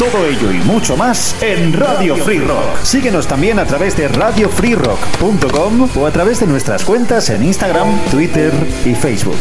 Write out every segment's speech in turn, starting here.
Todo ello y mucho más en Radio Free Rock. Síguenos también a través de radiofreerock.com o a través de nuestras cuentas en Instagram, Twitter y Facebook.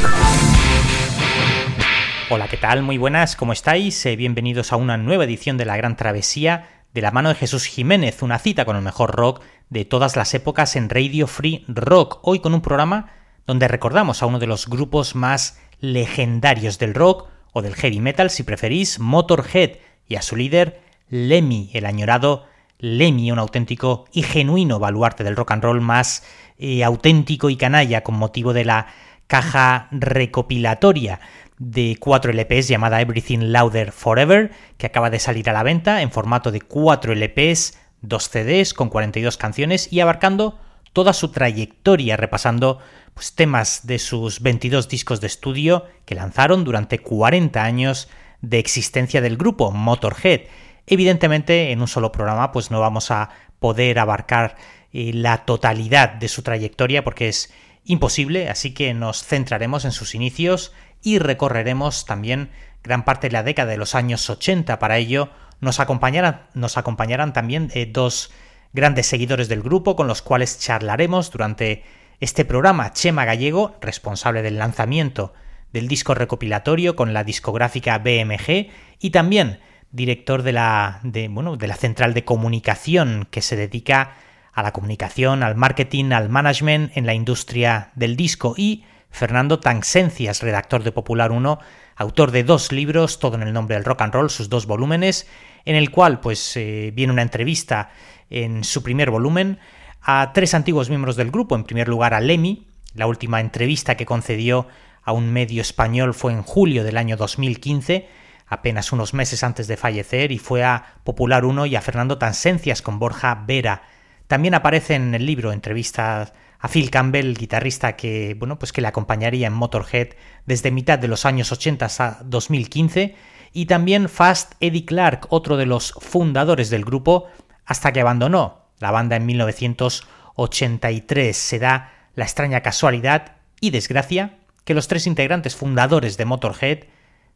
Hola, ¿qué tal? Muy buenas, ¿cómo estáis? Eh, bienvenidos a una nueva edición de La Gran Travesía de la mano de Jesús Jiménez, una cita con el mejor rock de todas las épocas en Radio Free Rock. Hoy con un programa donde recordamos a uno de los grupos más legendarios del rock o del heavy metal, si preferís, Motorhead, y a su líder, Lemmy, el añorado. Lemmy, un auténtico y genuino baluarte del rock and roll más eh, auténtico y canalla con motivo de la caja recopilatoria de cuatro LPs llamada Everything Louder Forever, que acaba de salir a la venta en formato de cuatro LPs, dos CDs con 42 canciones y abarcando toda su trayectoria, repasando pues, temas de sus 22 discos de estudio que lanzaron durante 40 años de existencia del grupo Motorhead. Evidentemente, en un solo programa, pues no vamos a poder abarcar eh, la totalidad de su trayectoria porque es imposible, así que nos centraremos en sus inicios y recorreremos también gran parte de la década de los años 80. Para ello, nos acompañarán, también eh, dos grandes seguidores del grupo con los cuales charlaremos durante este programa, Chema Gallego, responsable del lanzamiento del disco recopilatorio con la discográfica BMG y también director de la, de, bueno, de la central de comunicación que se dedica a la comunicación, al marketing, al management en la industria del disco y Fernando Tanxencias, redactor de Popular 1, autor de dos libros, todo en el nombre del rock and roll, sus dos volúmenes, en el cual pues eh, viene una entrevista en su primer volumen a tres antiguos miembros del grupo. En primer lugar a Lemmy, la última entrevista que concedió a un medio español fue en julio del año 2015, apenas unos meses antes de fallecer, y fue a Popular 1 y a Fernando Tansencias con Borja Vera. También aparece en el libro entrevistas a Phil Campbell, guitarrista que, bueno, pues que le acompañaría en Motorhead desde mitad de los años 80 hasta 2015, y también Fast Eddie Clark, otro de los fundadores del grupo, hasta que abandonó la banda en 1983 se da la extraña casualidad y desgracia que los tres integrantes fundadores de Motorhead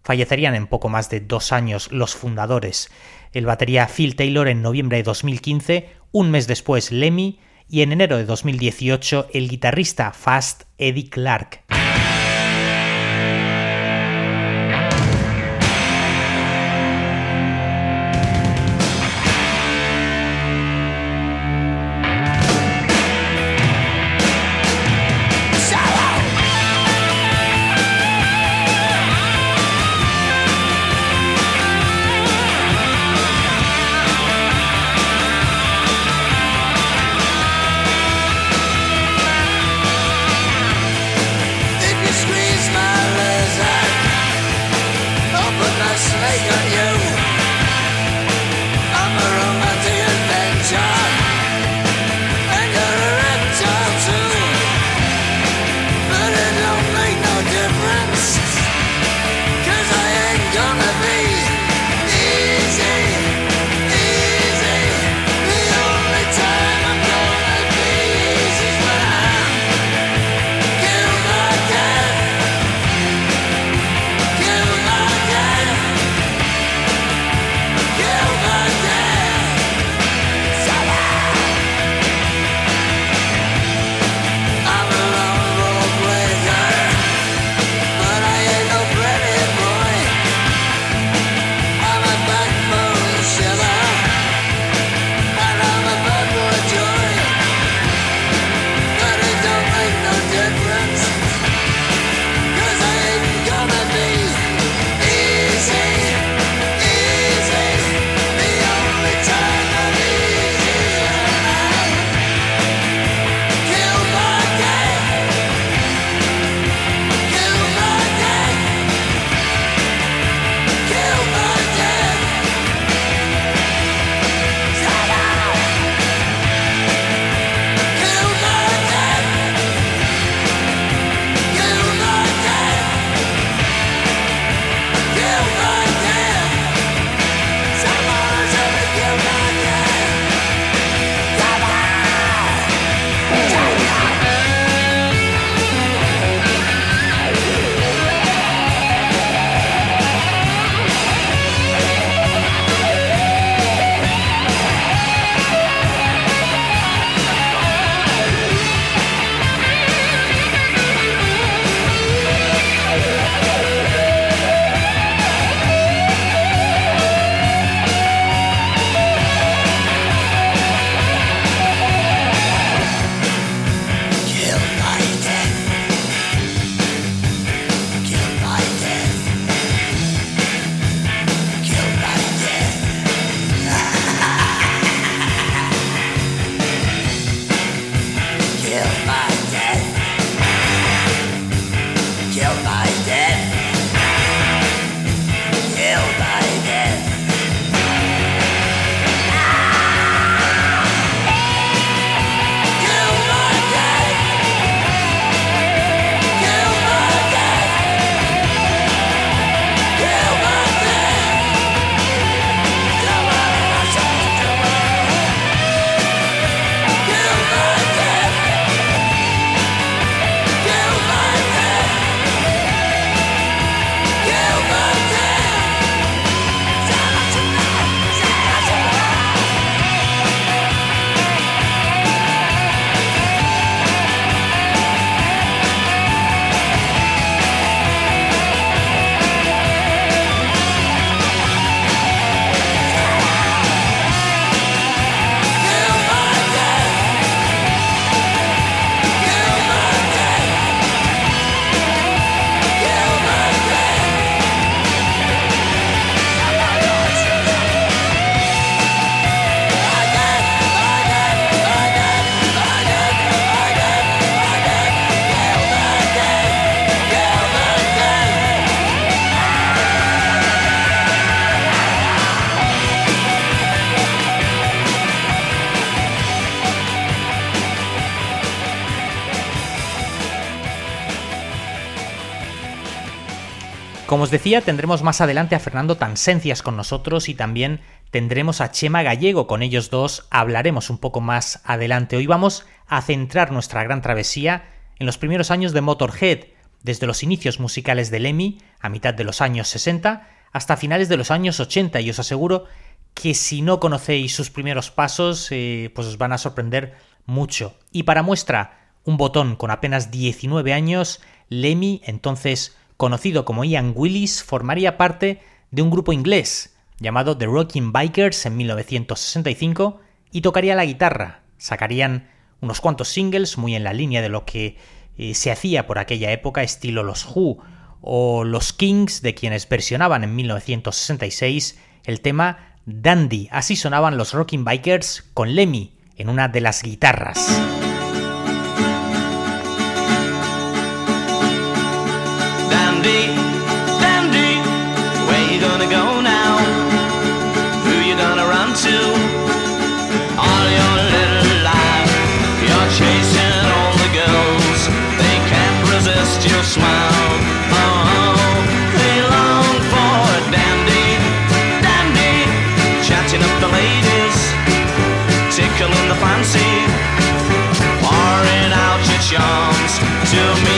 fallecerían en poco más de dos años los fundadores, el batería Phil Taylor en noviembre de 2015, un mes después Lemmy y en enero de 2018 el guitarrista Fast Eddie Clark. Decía, tendremos más adelante a Fernando Tansencias con nosotros y también tendremos a Chema Gallego. Con ellos dos hablaremos un poco más adelante. Hoy vamos a centrar nuestra gran travesía en los primeros años de Motorhead, desde los inicios musicales de Lemmy, a mitad de los años 60, hasta finales de los años 80, y os aseguro que si no conocéis sus primeros pasos, eh, pues os van a sorprender mucho. Y para muestra, un botón con apenas 19 años, Lemmy, entonces conocido como Ian Willis, formaría parte de un grupo inglés llamado The Rocking Bikers en 1965 y tocaría la guitarra. Sacarían unos cuantos singles muy en la línea de lo que eh, se hacía por aquella época, estilo los Who o los Kings, de quienes versionaban en 1966 el tema Dandy. Así sonaban los Rocking Bikers con Lemmy en una de las guitarras. Tickling the ladies, ticklin' the fancy, pouring out your charms to meet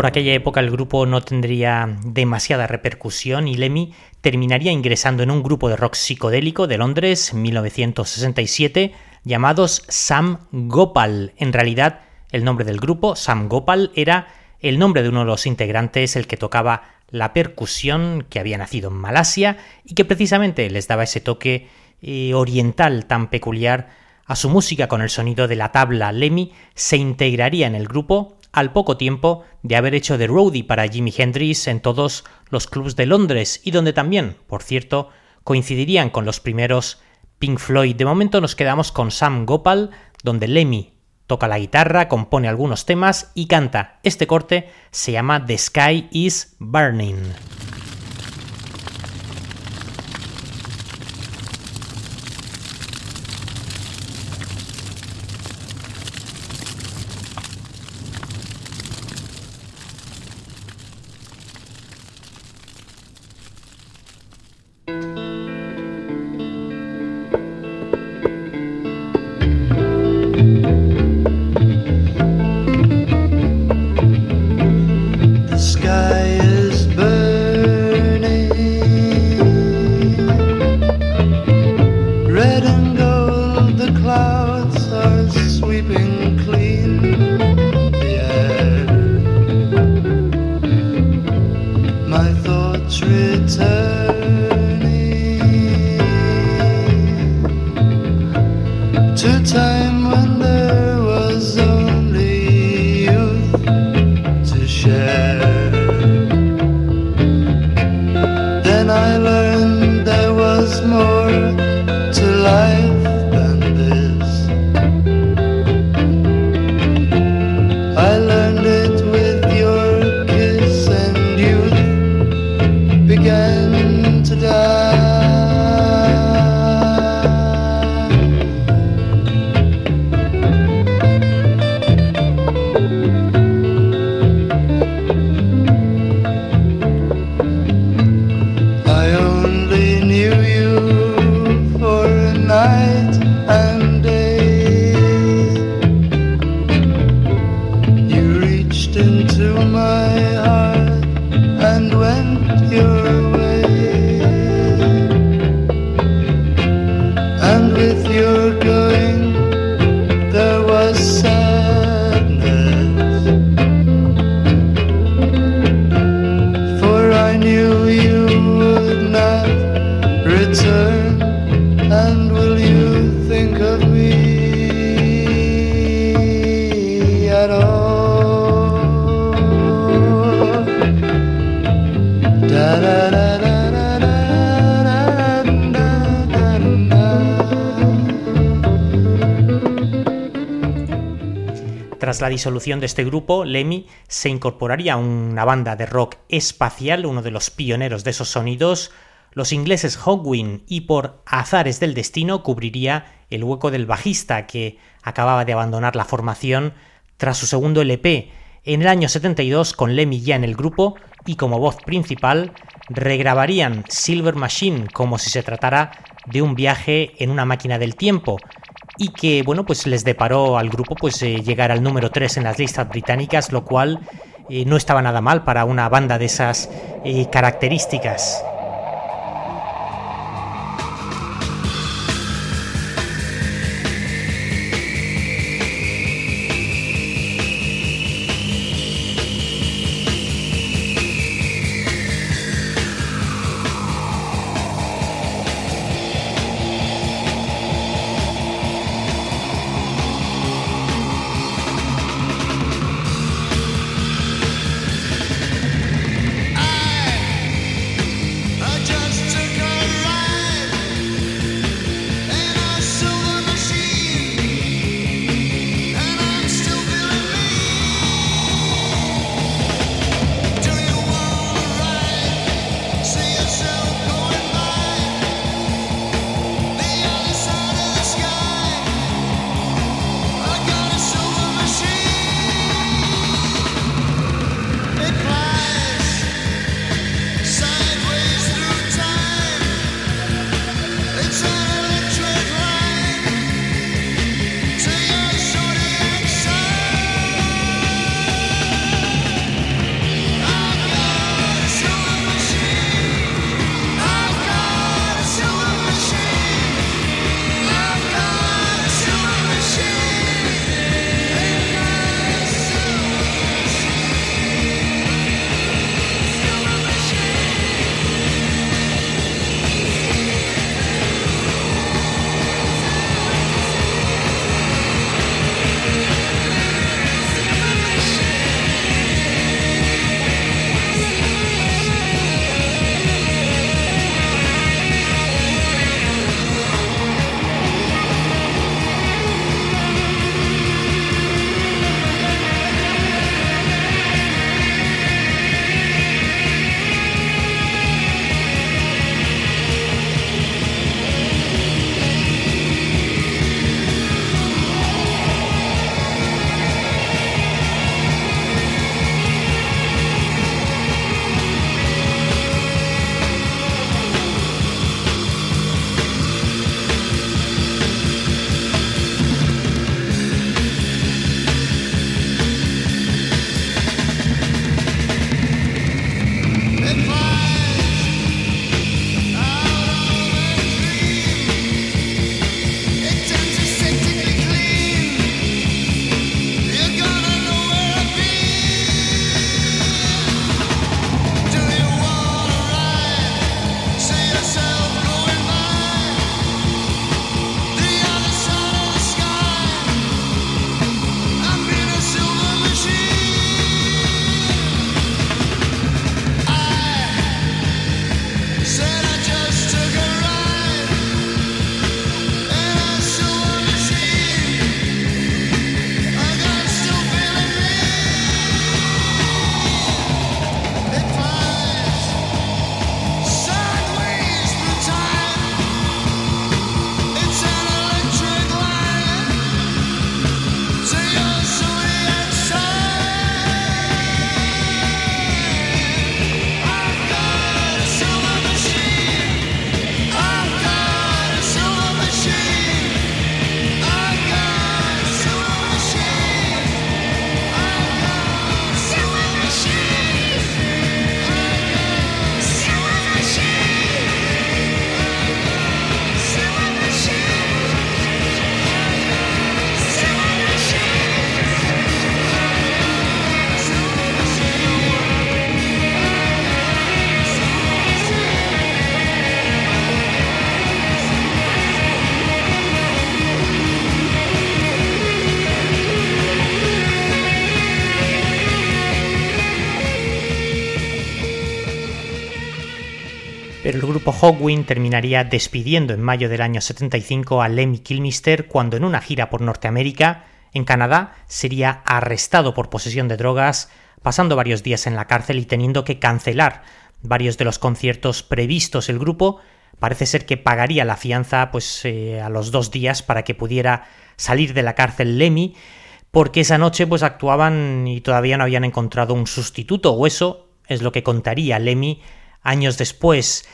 Por aquella época el grupo no tendría demasiada repercusión y Lemmy terminaría ingresando en un grupo de rock psicodélico de Londres en 1967 llamados Sam Gopal. En realidad, el nombre del grupo, Sam Gopal, era el nombre de uno de los integrantes, el que tocaba la percusión, que había nacido en Malasia y que precisamente les daba ese toque eh, oriental tan peculiar a su música con el sonido de la tabla. Lemmy se integraría en el grupo al poco tiempo de haber hecho de roadie para Jimi Hendrix en todos los clubs de Londres y donde también, por cierto, coincidirían con los primeros Pink Floyd. De momento nos quedamos con Sam Gopal, donde Lemmy toca la guitarra, compone algunos temas y canta. Este corte se llama The Sky is Burning. To time La disolución de este grupo, Lemmy se incorporaría a una banda de rock espacial, uno de los pioneros de esos sonidos, los ingleses Hogwin, y por azares del destino cubriría el hueco del bajista que acababa de abandonar la formación tras su segundo LP. En el año 72, con Lemmy ya en el grupo y como voz principal, regrabarían Silver Machine como si se tratara de un viaje en una máquina del tiempo y que bueno pues les deparó al grupo pues eh, llegar al número 3 en las listas británicas lo cual eh, no estaba nada mal para una banda de esas eh, características grupo terminaría despidiendo en mayo del año 75 a Lemmy Kilmister cuando en una gira por Norteamérica En Canadá sería arrestado por posesión de drogas, pasando varios días en la cárcel y teniendo que cancelar varios de los conciertos previstos. El grupo parece ser que pagaría la fianza pues eh, a los dos días para que pudiera salir de la cárcel Lemmy, porque esa noche pues actuaban y todavía no habían encontrado un sustituto, o eso es lo que contaría Lemmy años después.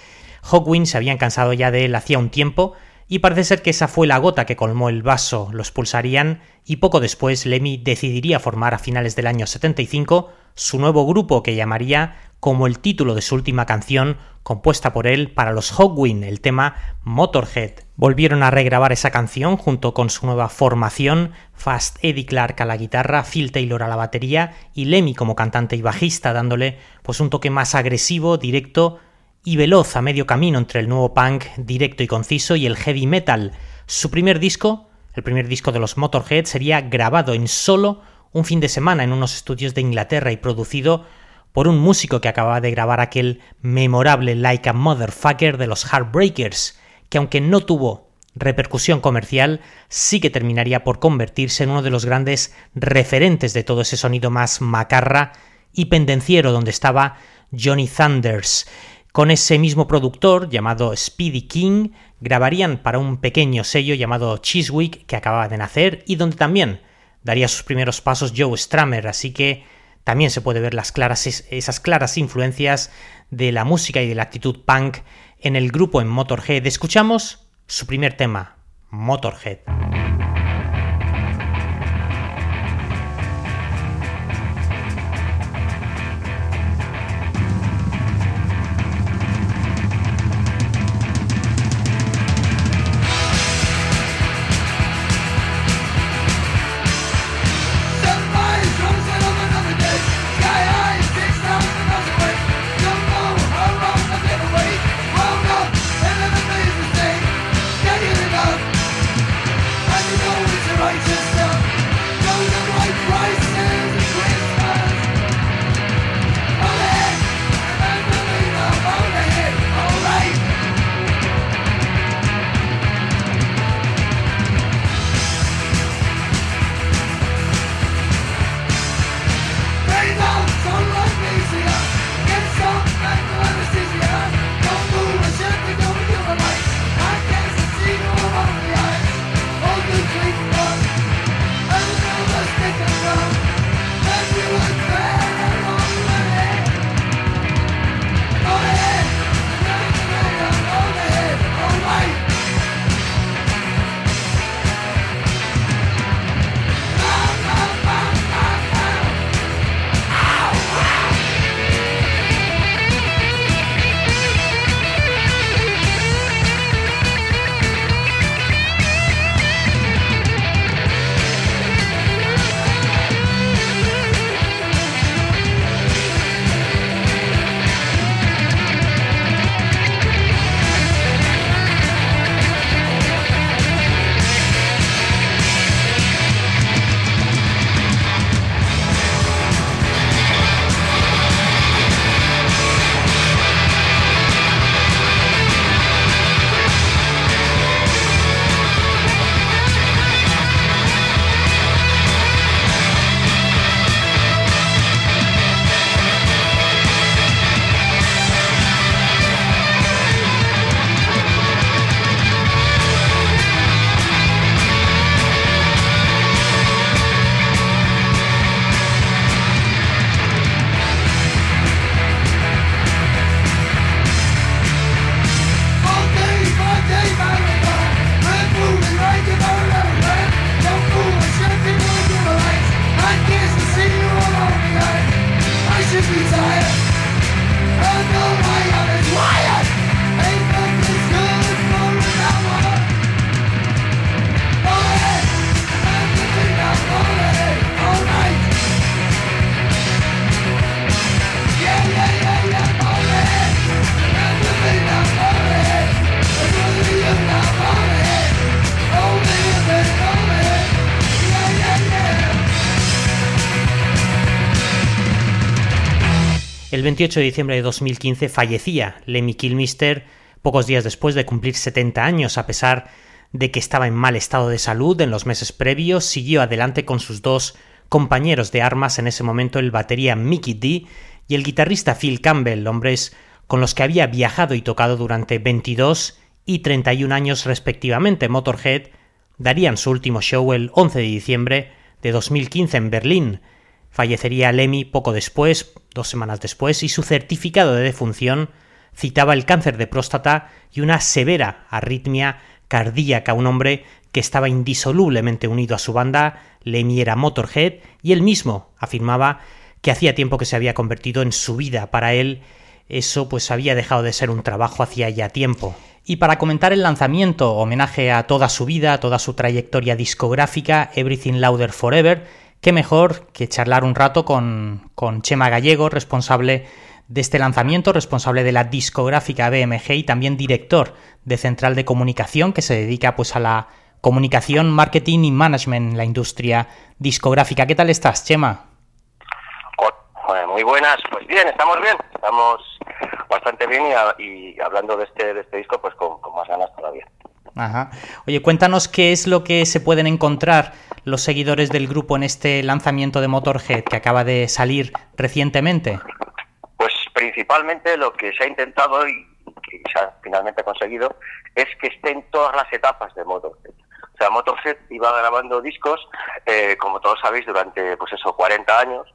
Hawkwind se habían cansado ya de él hacía un tiempo, y parece ser que esa fue la gota que colmó el vaso, los pulsarían y poco después Lemmy decidiría formar a finales del año 75 su nuevo grupo que llamaría como el título de su última canción compuesta por él para los Hawkwind, el tema Motorhead. Volvieron a regrabar esa canción junto con su nueva formación, Fast Eddie Clark a la guitarra, Phil Taylor a la batería y Lemmy como cantante y bajista, dándole pues un toque más agresivo, directo y veloz a medio camino entre el nuevo punk directo y conciso y el heavy metal. Su primer disco, el primer disco de los Motorhead, sería grabado en solo un fin de semana en unos estudios de Inglaterra y producido por un músico que acababa de grabar aquel memorable Like a Motherfucker de los Heartbreakers, que aunque no tuvo repercusión comercial, sí que terminaría por convertirse en uno de los grandes referentes de todo ese sonido más macarra y pendenciero donde estaba Johnny Thunders. Con ese mismo productor, llamado Speedy King, grabarían para un pequeño sello llamado Chiswick que acababa de nacer y donde también daría sus primeros pasos Joe Stramer, así que también se puede ver las claras, esas claras influencias de la música y de la actitud punk en el grupo en Motorhead. Escuchamos su primer tema, Motorhead. 28 de diciembre de 2015 fallecía Lemmy Kilmister pocos días después de cumplir 70 años, a pesar de que estaba en mal estado de salud en los meses previos, siguió adelante con sus dos compañeros de armas en ese momento, el batería Mickey D y el guitarrista Phil Campbell, hombres con los que había viajado y tocado durante 22 y 31 años respectivamente. Motorhead darían su último show el 11 de diciembre de 2015 en Berlín. Fallecería Lemmy poco después, dos semanas después, y su certificado de defunción citaba el cáncer de próstata y una severa arritmia cardíaca, un hombre que estaba indisolublemente unido a su banda, Lemmy era Motorhead, y él mismo afirmaba que hacía tiempo que se había convertido en su vida. Para él eso pues había dejado de ser un trabajo hacía ya tiempo. Y para comentar el lanzamiento, homenaje a toda su vida, a toda su trayectoria discográfica, Everything Louder Forever, qué mejor que charlar un rato con, con Chema Gallego, responsable de este lanzamiento, responsable de la discográfica BMG y también director de Central de Comunicación, que se dedica pues a la comunicación, marketing y management en la industria discográfica. ¿Qué tal estás, Chema? Muy buenas, pues bien, estamos bien, estamos bastante bien y, a- y hablando de este, de este disco, pues con, con más ganas todavía. Ajá. Oye, cuéntanos qué es lo que se pueden encontrar los seguidores del grupo en este lanzamiento de Motorhead que acaba de salir recientemente. Pues principalmente lo que se ha intentado y que se ha finalmente conseguido es que estén todas las etapas de Motorhead. O sea, Motorhead iba grabando discos, eh, como todos sabéis, durante pues eso, 40 años,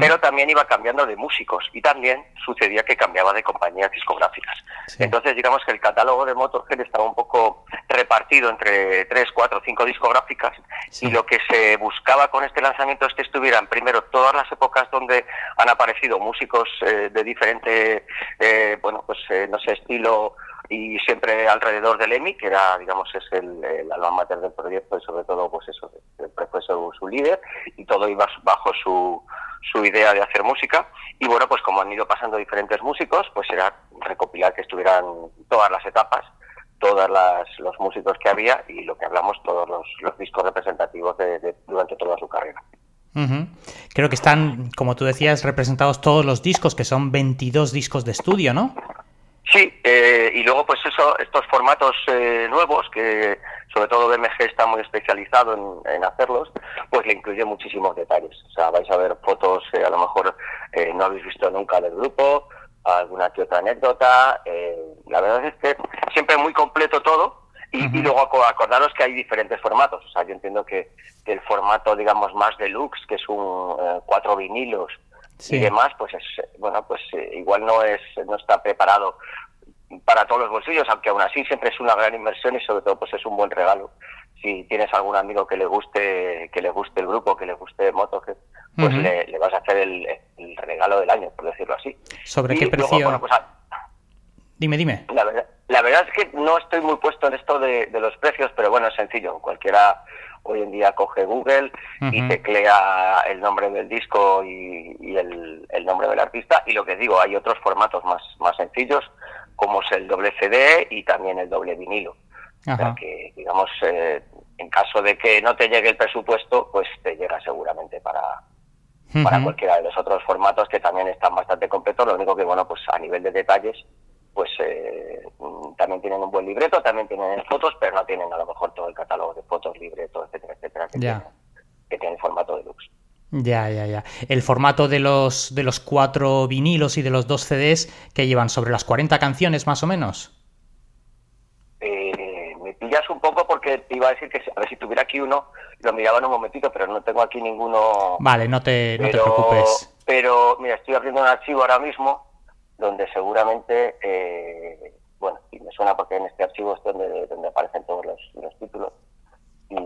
Pero también iba cambiando de músicos y también sucedía que cambiaba de compañías discográficas. Sí. Entonces, digamos que el catálogo de Motorhead estaba un poco repartido entre 3, 4, 5 discográficas Sí. y lo que se buscaba con este lanzamiento es que estuvieran primero todas las épocas donde han aparecido músicos eh, de diferente, eh, bueno, pues eh, no sé, estilo y siempre alrededor del EMI, que era, digamos, es el, el alma mater del proyecto y sobre todo, pues eso, fue su, su líder y todo iba bajo su, su idea de hacer música. Y bueno, pues como han ido pasando diferentes músicos, pues era recopilar que estuvieran todas las etapas, todos los músicos que había y lo que hablamos, todos los, los discos representativos de, durante toda su carrera. Creo que están, como tú decías, representados todos los discos, que son 22 discos de estudio, ¿no? Sí, eh, y luego pues eso, estos formatos eh, nuevos que sobre todo BMG está muy especializado en, en hacerlos, pues le incluye muchísimos detalles. O sea, vais a ver fotos que a lo mejor eh, no habéis visto nunca del grupo, alguna que otra anécdota. eh, la verdad es que siempre muy completo todo. Y, y luego aco- acordaros que hay diferentes formatos. O sea, yo entiendo que, que el formato, digamos, más deluxe, que es un eh, cuatro vinilos Sí. y demás, pues es, bueno, pues eh, igual no es, no está preparado para todos los bolsillos, aunque aún así siempre es una gran inversión y sobre todo pues es un buen regalo. Si tienes algún amigo que le guste, que le guste el grupo, que le guste Motorhead, pues le, le vas a hacer el, el regalo del año, por decirlo así. ¿Sobre Y qué luego, precio? bueno, pues, a- Dime, dime. la verdad, la verdad es que no estoy muy puesto en esto de, de los precios, pero bueno, es sencillo. Cualquiera hoy en día coge Google y teclea el nombre del disco y, y el, el nombre del artista. Y lo que digo, hay otros formatos más, más sencillos, como es el doble CD y también el doble vinilo. O sea que, digamos, eh, en caso de que no te llegue el presupuesto, pues te llega seguramente para, para cualquiera de los otros formatos que también están bastante completos. Lo único que, bueno, pues a nivel de detalles, pues eh, también tienen un buen libreto, también tienen fotos, pero no tienen a lo mejor todo el catálogo de fotos, libreto, etcétera, etcétera, que, Ya. tiene, que tiene el formato deluxe. Ya, ya, ya. El formato de los, de los cuatro vinilos y de los dos CDs que llevan sobre las 40 canciones más o menos. Eh, me pillas un poco porque te iba a decir que a ver si tuviera aquí uno, lo miraba en un momentito, pero no tengo aquí ninguno. Vale, no te, no te pero, preocupes. pero, mira, estoy abriendo un archivo ahora mismo donde seguramente, eh, bueno, y me suena porque en este archivo es donde, donde aparecen todos los, los títulos. Y,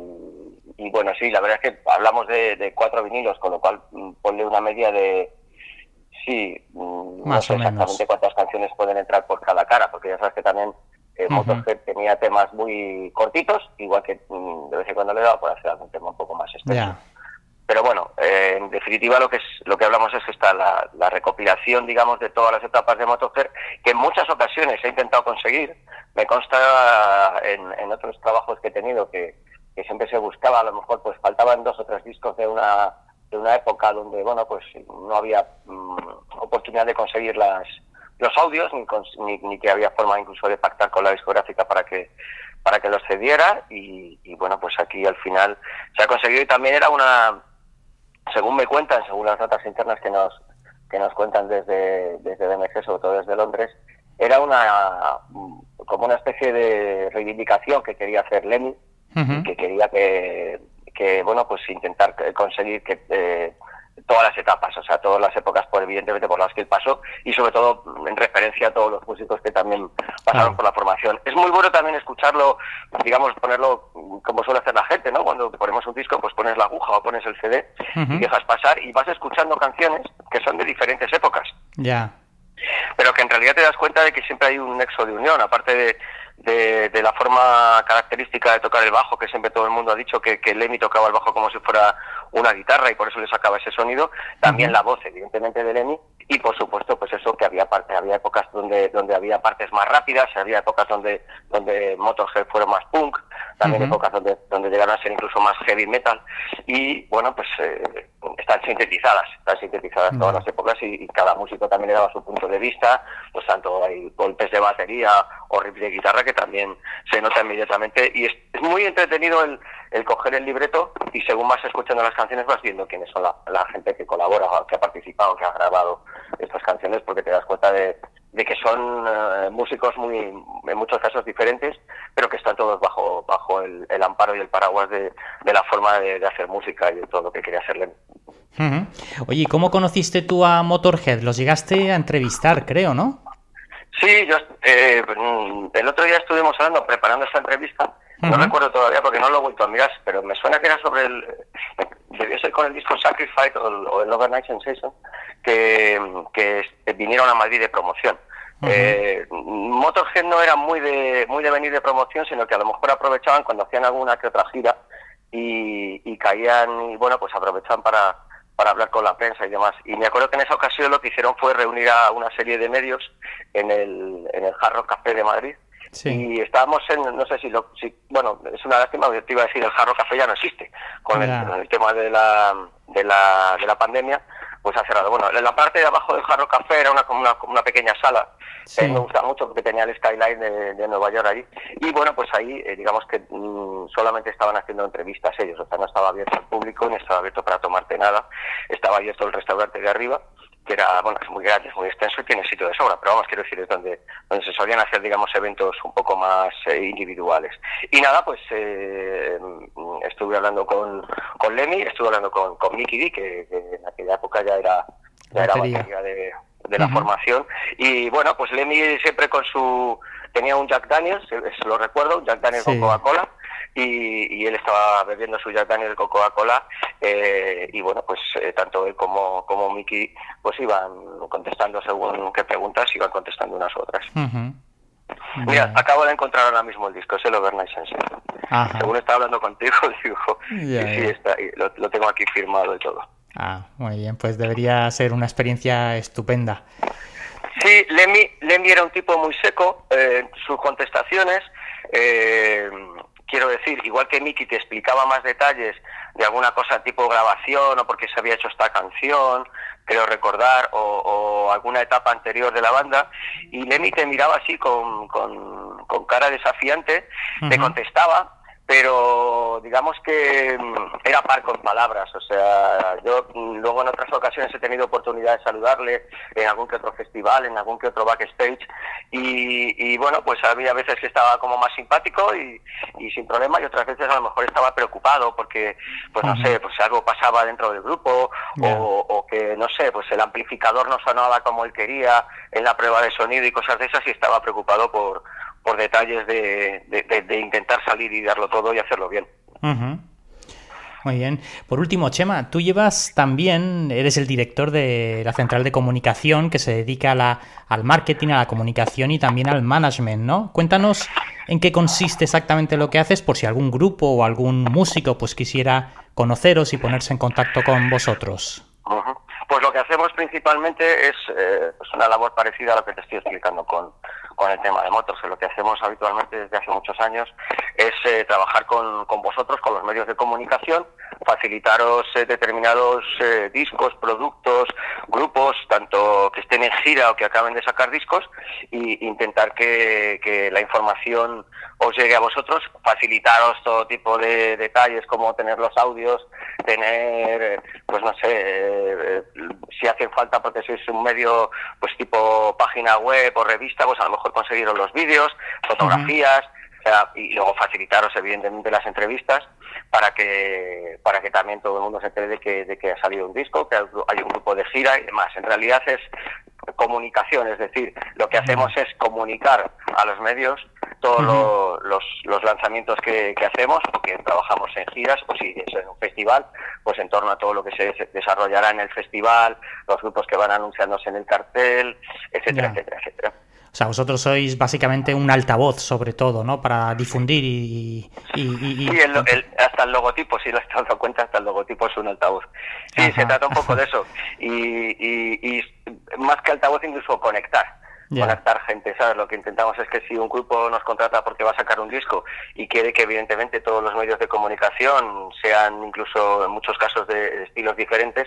y bueno, sí, la verdad es que hablamos de, de cuatro vinilos, con lo cual mm, ponle una media de, sí, mm, no Más sé o menos. exactamente cuántas canciones pueden entrar por cada cara, porque ya sabes que también eh, tenía temas muy cortitos, igual que mm, de vez en cuando le daba por hacer algún tema un poco más extenso. Pero bueno, eh, en definitiva lo que es lo que hablamos es que está la, la recopilación, digamos, de todas las etapas de Motorhead, que en muchas ocasiones he intentado conseguir. Me consta en, en otros trabajos que he tenido que, siempre se buscaba, a lo mejor pues faltaban dos o tres discos de una de una época donde bueno pues no había mm, oportunidad de conseguir las los audios ni, cons- ni, ni que había forma incluso de pactar con la discográfica para que para que los cediera y, bueno, pues aquí al final se ha conseguido y también era una, según me cuentan, según las notas internas que nos que nos cuentan desde, desde DMG, sobre todo desde Londres, era una como una especie de reivindicación que quería hacer Ujú. que quería que, que, bueno, pues intentar conseguir que eh, todas las etapas, o sea, todas las épocas, por evidentemente por las que él pasó y sobre todo en referencia a todos los músicos que también pasaron por la formación. Es muy bueno también escucharlo, digamos, ponerlo como suele hacer la gente, ¿no? Cuando ponemos un disco, pues pones la aguja o pones el CD Ujú. y dejas pasar y vas escuchando canciones que son de diferentes épocas Ya. pero que en realidad te das cuenta de que siempre hay un nexo de unión, aparte de, de- de la forma característica de tocar el bajo, que siempre todo el mundo ha dicho que, que Lemmy tocaba el bajo como si fuera una guitarra y por eso le sacaba ese sonido, también la voz, evidentemente, de Lemmy, y por supuesto, pues eso, que había parte, había épocas donde, donde había partes más rápidas, había épocas donde, donde Motorhead fueron más punk, también épocas donde, donde llegaron a ser incluso más heavy metal, y bueno, pues eh, están sintetizadas, están sintetizadas todas las épocas y, y cada músico también le daba su punto de vista, pues tanto hay golpes de batería o riffs de guitarra que también se nota inmediatamente. Y es, es muy entretenido el, el coger el libreto y según vas escuchando las canciones vas viendo quiénes son la, la gente que colabora, que ha participado, que ha grabado estas canciones porque te das cuenta de, de que son eh, músicos muy, en muchos casos diferentes, pero que están todos bajo, bajo el, el amparo y el paraguas de, de la forma de, de hacer música y de todo lo que quería hacerle. Ujú. Oye, ¿y cómo conociste tú a Motorhead? Los llegaste a entrevistar, creo, ¿no? Sí, yo eh, mm, el otro día estuvimos hablando, preparando esta entrevista. No recuerdo todavía porque no lo he vuelto a mirar, pero me suena que era sobre el. eh, Debió ser con el disco Sacrifice o el, o el Overnight Sensation, que, que este, vinieron a Madrid de promoción. Ujú. Eh, Motorhead no era muy de muy de venir de promoción, sino que a lo mejor aprovechaban cuando hacían alguna que otra gira y, y caían y bueno, pues aprovechaban para, para hablar con la prensa y demás. Y me acuerdo que en esa ocasión lo que hicieron fue reunir a una serie de medios en el, en el Jarro Café de Madrid. Sí. Y estábamos en, no sé si, lo, si, bueno, es una lástima, te iba a decir, el Jarro Café ya no existe. Con el, el tema de la, de, la, de la pandemia, pues ha cerrado. Bueno, en la parte de abajo del Jarro Café era una, como una, como una pequeña sala. Sí. Eh, me gusta mucho porque tenía el skyline de, de Nueva York allí. Y bueno, pues ahí, eh, digamos que mm, solamente estaban haciendo entrevistas ellos, o sea, no estaba abierto al público, ni estaba abierto para tomarte nada. Estaba abierto el restaurante de arriba, que era, bueno, es muy grande, es muy extenso y tiene sitio de sobra, pero vamos, quiero decir, es donde, donde se solían hacer, digamos, eventos un poco más eh, individuales. Y nada, pues eh, estuve hablando con, con Lemmy, estuve hablando con, con Mickey D, que, que en aquella época ya era, ya era Batería. de, de la formación. Y bueno, pues Lemmy siempre con su. Tenía un Jack Daniels, lo recuerdo, un Jack Daniels Sí. con Coca-Cola. Y, y él estaba bebiendo su Jack Daniels con Coca-Cola. eh, y bueno, pues eh, tanto él como, como Mickey pues iban contestando según qué preguntas, iban contestando unas u otras. Ujú. Mira, Ya. acabo de encontrar ahora mismo el disco, es el Overnight. Ajá. Según estaba hablando contigo, digo, Ya, y sí, está, y lo, lo tengo aquí firmado y todo. Ah, muy bien, pues debería ser una experiencia estupenda. Sí, Lemmy, Lemmy era un tipo muy seco eh, sus contestaciones. eh, quiero decir, igual que Mickey te explicaba más detalles de alguna cosa tipo grabación o porque se había hecho esta canción, creo recordar, o, o alguna etapa anterior de la banda, y Lemmy te miraba así con, con, con cara desafiante, te contestaba, pero digamos que mm, era par con palabras, o sea, yo mm, luego en otras ocasiones he tenido oportunidad de saludarle en algún que otro festival, en algún que otro backstage, y, y bueno, pues había veces que estaba como más simpático y, y sin problema, y otras veces a lo mejor estaba preocupado porque, pues no sé, pues algo pasaba dentro del grupo, o que, no sé, pues el amplificador no sonaba como él quería en la prueba de sonido y cosas de esas, y estaba preocupado por, por detalles de, de- de- de intentar salir y darlo todo y hacerlo bien. Muy bien. Por último, Chema, tú llevas también, eres el director de la central de comunicación que se dedica a la- al marketing, a la comunicación y también al management, ¿no? Cuéntanos en qué consiste exactamente lo que haces por si algún grupo o algún músico pues quisiera conoceros y ponerse en contacto con vosotros. Pues lo que hacemos principalmente es eh, pues una labor parecida a lo que te estoy explicando con, con el tema de motos. que Lo que hacemos habitualmente desde hace muchos años es eh, trabajar con, con vosotros, con los medios de comunicación, facilitaros eh, determinados eh, discos, productos, grupos, tanto que estén en gira o que acaben de sacar discos, y intentar que, que la información os llegue a vosotros, facilitaros todo tipo de detalles como tener los audios, tener, eh, pues no sé, eh, si hacen falta porque sois un medio, pues tipo página web o revista, pues a lo mejor conseguiros los vídeos, fotografías, o sea, y luego facilitaros evidentemente las entrevistas para que para que también todo el mundo se entere de que, de que ha salido un disco, que hay un grupo de gira y demás. En realidad es comunicación, es decir, lo que hacemos es comunicar a los medios todos lo- los, los lanzamientos que, que hacemos, porque trabajamos en giras, o si es en un festival, pues en torno a todo lo que se des- desarrollará en el festival, los grupos que van anunciándose en el cartel, etcétera, Ya. etcétera, etcétera. O sea, vosotros sois básicamente un altavoz, sobre todo, ¿no? Para difundir y... y- y- y- Sí, el, el- hasta el logotipo, si lo has dado cuenta, hasta el logotipo es un altavoz. Sí, Ajá. se trata un poco de eso. Y, más que altavoz, incluso conectar. Conectar gente, ¿sabes? Lo que intentamos es que si un grupo nos contrata porque va a sacar un disco y quiere que evidentemente todos los medios de comunicación sean incluso en muchos casos de estilos diferentes,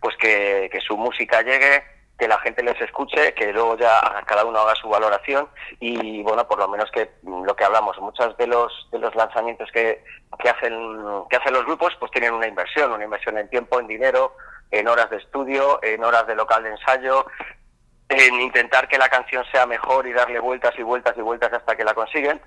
pues que, que su música llegue, que la gente les escuche, que luego ya cada uno haga su valoración y bueno, por lo menos que lo que hablamos, muchos de los de los lanzamientos que, que hacen que hacen los grupos pues tienen una inversión, una inversión en tiempo, en dinero, en horas de estudio, en horas de local de ensayo, en intentar que la canción sea mejor y darle vueltas y vueltas y vueltas hasta que la consiguen.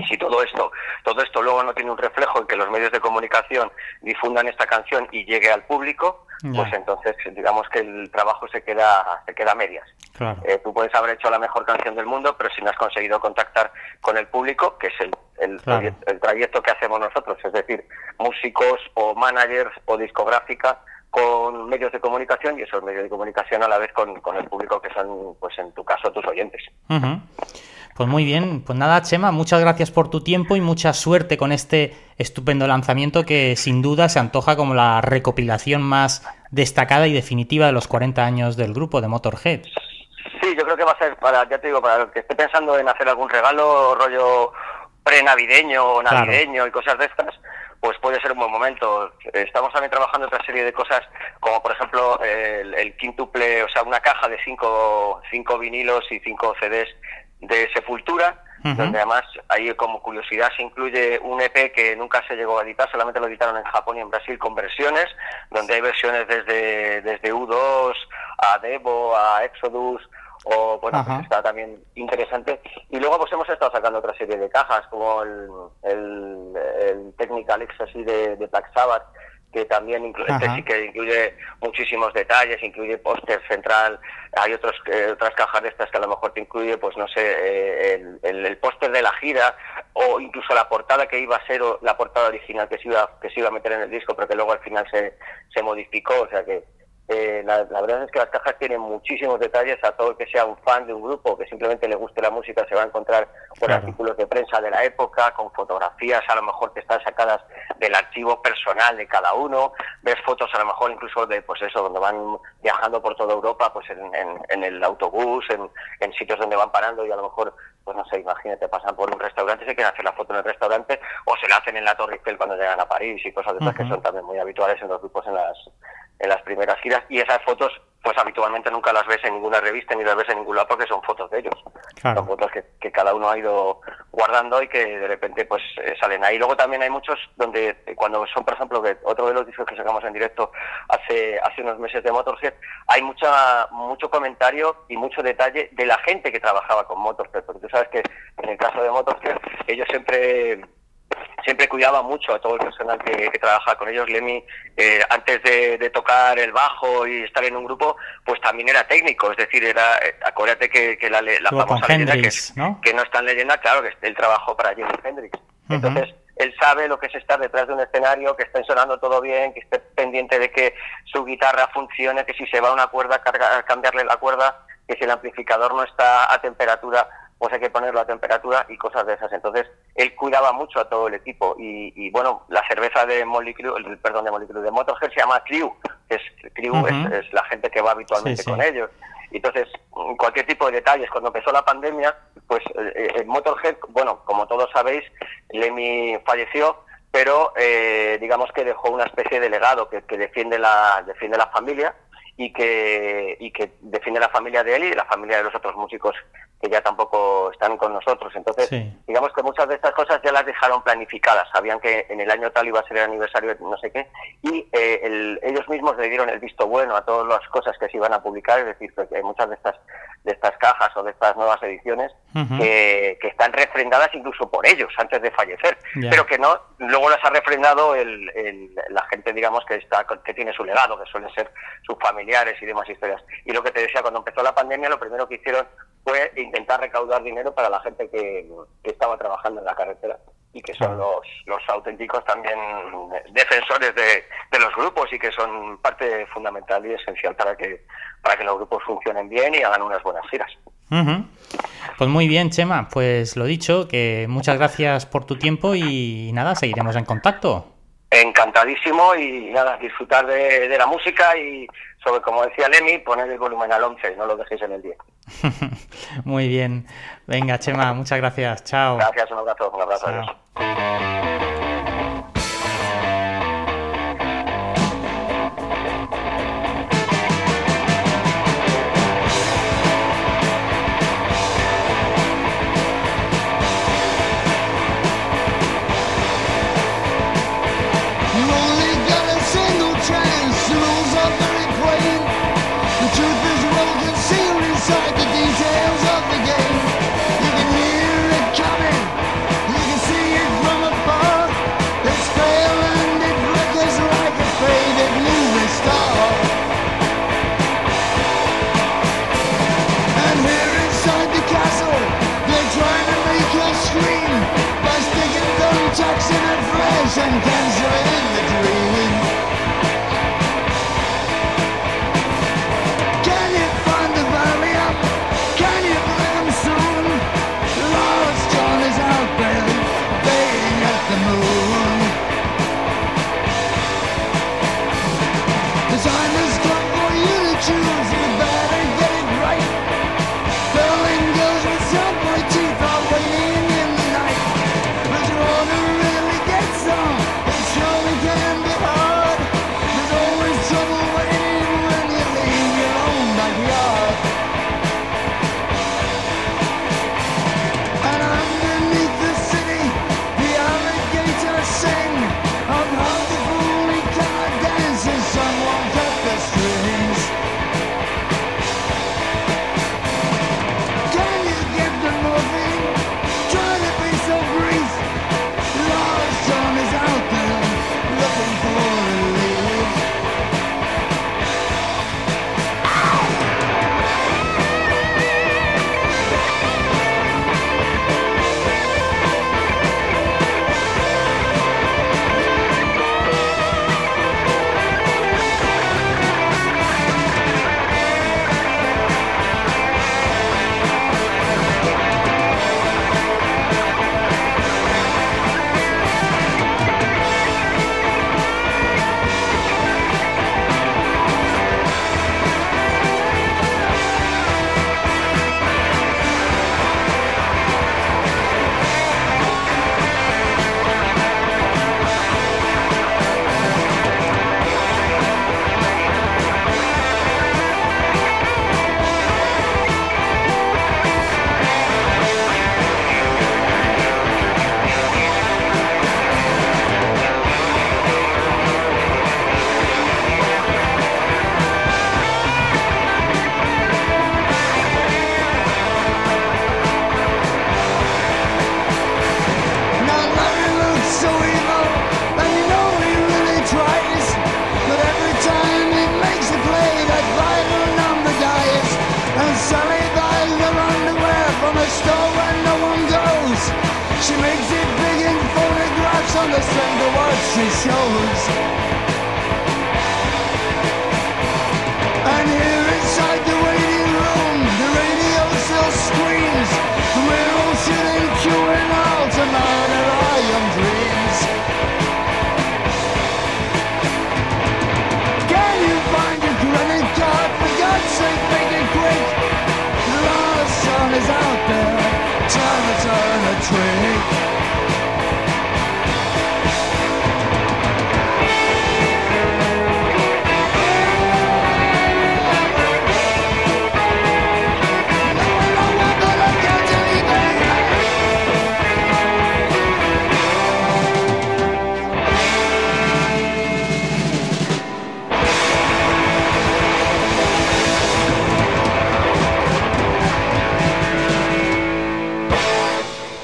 Y si todo esto, todo esto luego no tiene un reflejo en que los medios de comunicación difundan esta canción y llegue al público, pues entonces digamos que el trabajo se queda, se queda a medias. Claro. Eh, tú puedes haber hecho la mejor canción del mundo, pero si no has conseguido contactar con el público, que es el, el, Claro. proye- el trayecto que hacemos nosotros, es decir, músicos o managers o discográfica con medios de comunicación y esos medios de comunicación a la vez con, con el público que son, pues en tu caso, tus oyentes. Ujú. Pues muy bien, pues nada, Chema, muchas gracias por tu tiempo y mucha suerte con este estupendo lanzamiento que sin duda se antoja como la recopilación más destacada y definitiva de los 40 años del grupo de Motorhead. Sí, yo creo que va a ser para, ya te digo, para el que esté pensando en hacer algún regalo, rollo prenavideño o Claro. navideño y cosas de estas, pues puede ser un buen momento. Estamos también trabajando otra serie de cosas, como por ejemplo el, el quíntuple, o sea, una caja de cinco, cinco vinilos y cinco CDs de Sepultura, donde además ahí como curiosidad se incluye un EP que nunca se llegó a editar, solamente lo editaron en Japón y en Brasil con versiones, donde hay versiones desde, desde U2 a Devo, a Exodus, o bueno, pues está también interesante. Y luego pues hemos estado sacando otra serie de cajas, como el, el, el Technical Ecstasy de, de Black Sabbath, que también inclu- este sí que incluye muchísimos detalles, incluye póster central, hay otros eh, otras cajas de estas que a lo mejor te incluye, pues no sé, eh, el, el- el póster de la gira o incluso la portada que iba a ser o la portada original que se iba que se iba a meter en el disco, pero que luego al final se, se modificó, o sea que eh, la, la verdad es que las cajas tienen muchísimos detalles. A todo el que sea un fan de un grupo, que simplemente le guste la música, se va a encontrar con Claro. artículos de prensa de la época, con fotografías a lo mejor que están sacadas del archivo personal de cada uno, ves fotos a lo mejor incluso de pues eso, donde van viajando por toda Europa, pues en, en- en el autobús, en, en sitios donde van parando y a lo mejor pues no sé, imagínate, pasan por un restaurante, se quieren hacer la foto en el restaurante o se la hacen en la Torre Eiffel cuando llegan a París y cosas de esas que son también muy habituales en los grupos en las en las primeras giras y esas fotos pues habitualmente nunca las ves en ninguna revista ni las ves en ningún lado porque son fotos de ellos Claro. son fotos que, que cada uno ha ido guardando y que de repente pues eh, salen ahí luego también hay muchos donde eh, cuando son por ejemplo que otro de los discos que sacamos en directo hace hace unos meses de Motorhead hay mucha mucho comentario y mucho detalle de la gente que trabajaba con Motorhead porque tú sabes que en el caso de Motorhead ellos siempre siempre cuidaba mucho a todo el personal que, que trabajaba con ellos. Lemmy, eh, antes de, de tocar el bajo y estar en un grupo, pues también era técnico. Es decir, era eh, acuérdate que, que la, le- la famosa leyenda que, ¿no? que no leyenda, claro, que él trabajó para Jimi Hendrix. Entonces, él sabe lo que es estar detrás de un escenario, que esté sonando todo bien, que esté pendiente de que su guitarra funcione, que si se va una cuerda, carga- cambiarle la cuerda, que si el amplificador no está a temperatura, pues hay que ponerlo a temperatura y cosas de esas. Entonces, él cuidaba mucho a todo el equipo. Y, y, bueno, la cerveza de Molly Crew, el- perdón, de Molly Crew, de Motorhead se llama Crew, es, Crew es, es la gente que va habitualmente Sí, sí. con ellos. Entonces, cualquier tipo de detalles. Cuando empezó la pandemia, pues eh, el Motorhead, bueno, como todos sabéis, Lemmy falleció, pero eh, digamos que dejó una especie de legado que, que defiende la defiende la familia y que y que defiende la familia de él y de la familia de los otros músicos que ya tampoco están con nosotros. Entonces, Sí. digamos que muchas de estas cosas ya las dejaron planificadas. Sabían que en el año tal iba a ser el aniversario de no sé qué y eh, el- ellos mismos le dieron el visto bueno a todas las cosas que se iban a publicar. Es decir, que muchas de estas de estas cajas o de estas nuevas ediciones que, que están refrendadas incluso por ellos antes de fallecer, pero que no luego las ha refrendado el, el- la gente, digamos que está que tiene su legado, que suelen ser sus familiares y demás historias. Y lo que te decía cuando empezó la pandemia, lo primero que hicieron fue intentar recaudar dinero para la gente que, que estaba trabajando en la carretera y que son los, los auténticos también defensores de, de los grupos y que son parte fundamental y esencial para que para que los grupos funcionen bien y hagan unas buenas giras. Pues muy bien, Chema. Pues lo dicho, que muchas gracias por tu tiempo y nada, seguiremos en contacto. Encantadísimo y nada, disfrutar de, de la música y sobre, como decía Lemmy, poner el volumen al 11, no lo dejéis en el 10. muy bien. Venga, Chema, muchas gracias. Chao. Gracias, un abrazo, un abrazo, Chao. adiós. And canceling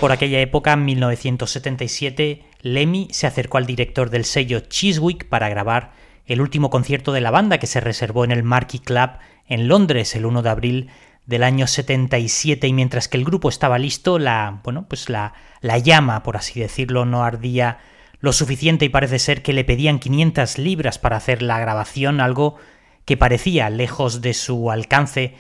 Por aquella época, en 1977, Lemmy se acercó al director del sello Chiswick para grabar el último concierto de la banda que se reservó en el Marquee Club en Londres el 1 de abril del año 77 y mientras que el grupo estaba listo, la, bueno, pues la, la llama, por así decirlo, no ardía lo suficiente y parece ser que le pedían 500 libras para hacer la grabación, algo que parecía lejos de su alcance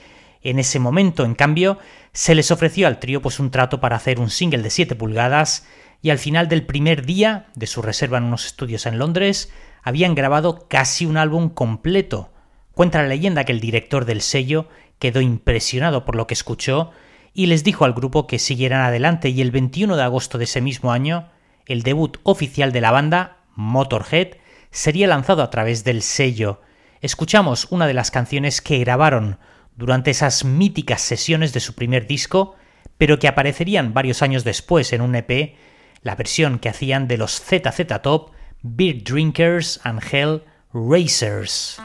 en ese momento. En cambio, se les ofreció al trío pues un trato para hacer un single de 7 pulgadas y al final del primer día de su reserva en unos estudios en Londres habían grabado casi un álbum completo. Cuenta la leyenda que el director del sello quedó impresionado por lo que escuchó y les dijo al grupo que siguieran adelante y el 21 de agosto de ese mismo año el debut oficial de la banda, Motorhead, sería lanzado a través del sello. Escuchamos una de las canciones que grabaron durante esas míticas sesiones de su primer disco, pero que aparecerían varios años después en un EP, la versión que hacían de los ZZ Top, Beer Drinkers and Hell Racers.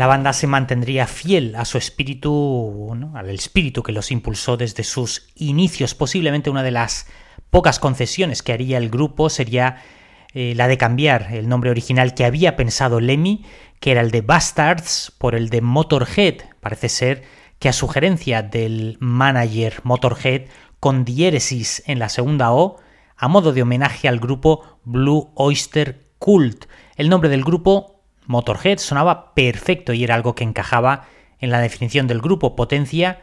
La banda se mantendría fiel a su espíritu, al espíritu que los impulsó desde sus inicios. Posiblemente una de las pocas concesiones que haría el grupo sería eh, la de cambiar el nombre original que había pensado Lemmy, que era el de Bastards, por el de Motorhead. Parece ser que a sugerencia del manager Motorhead, con diéresis en la segunda O, a modo de homenaje al grupo Blue Oyster Cult. El nombre del grupo Motorhead sonaba perfecto y era algo que encajaba en la definición del grupo potencia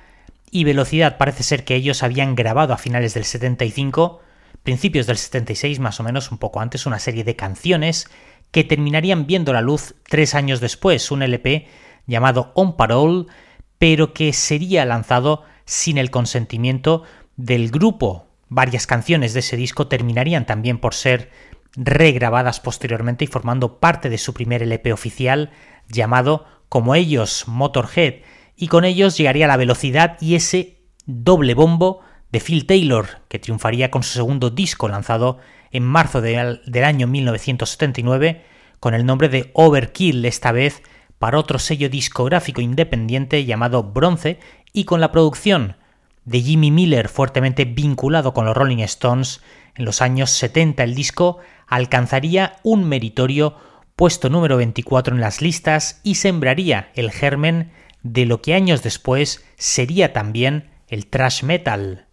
y velocidad. Parece ser que ellos habían grabado a finales del 75, principios del 76 más o menos, un poco antes, una serie de canciones que terminarían viendo la luz tres años después, un LP llamado On Parole, pero que sería lanzado sin el consentimiento del grupo. Varias canciones de ese disco terminarían también por ser regrabadas posteriormente y formando parte de su primer LP oficial llamado como ellos Motorhead y con ellos llegaría la velocidad y ese doble bombo de Phil Taylor que triunfaría con su segundo disco lanzado en marzo de, del año 1979 con el nombre de Overkill esta vez para otro sello discográfico independiente llamado Bronce y con la producción de Jimmy Miller fuertemente vinculado con los Rolling Stones, en los años 70 el disco alcanzaría un meritorio puesto número 24 en las listas y sembraría el germen de lo que años después sería también el thrash metal.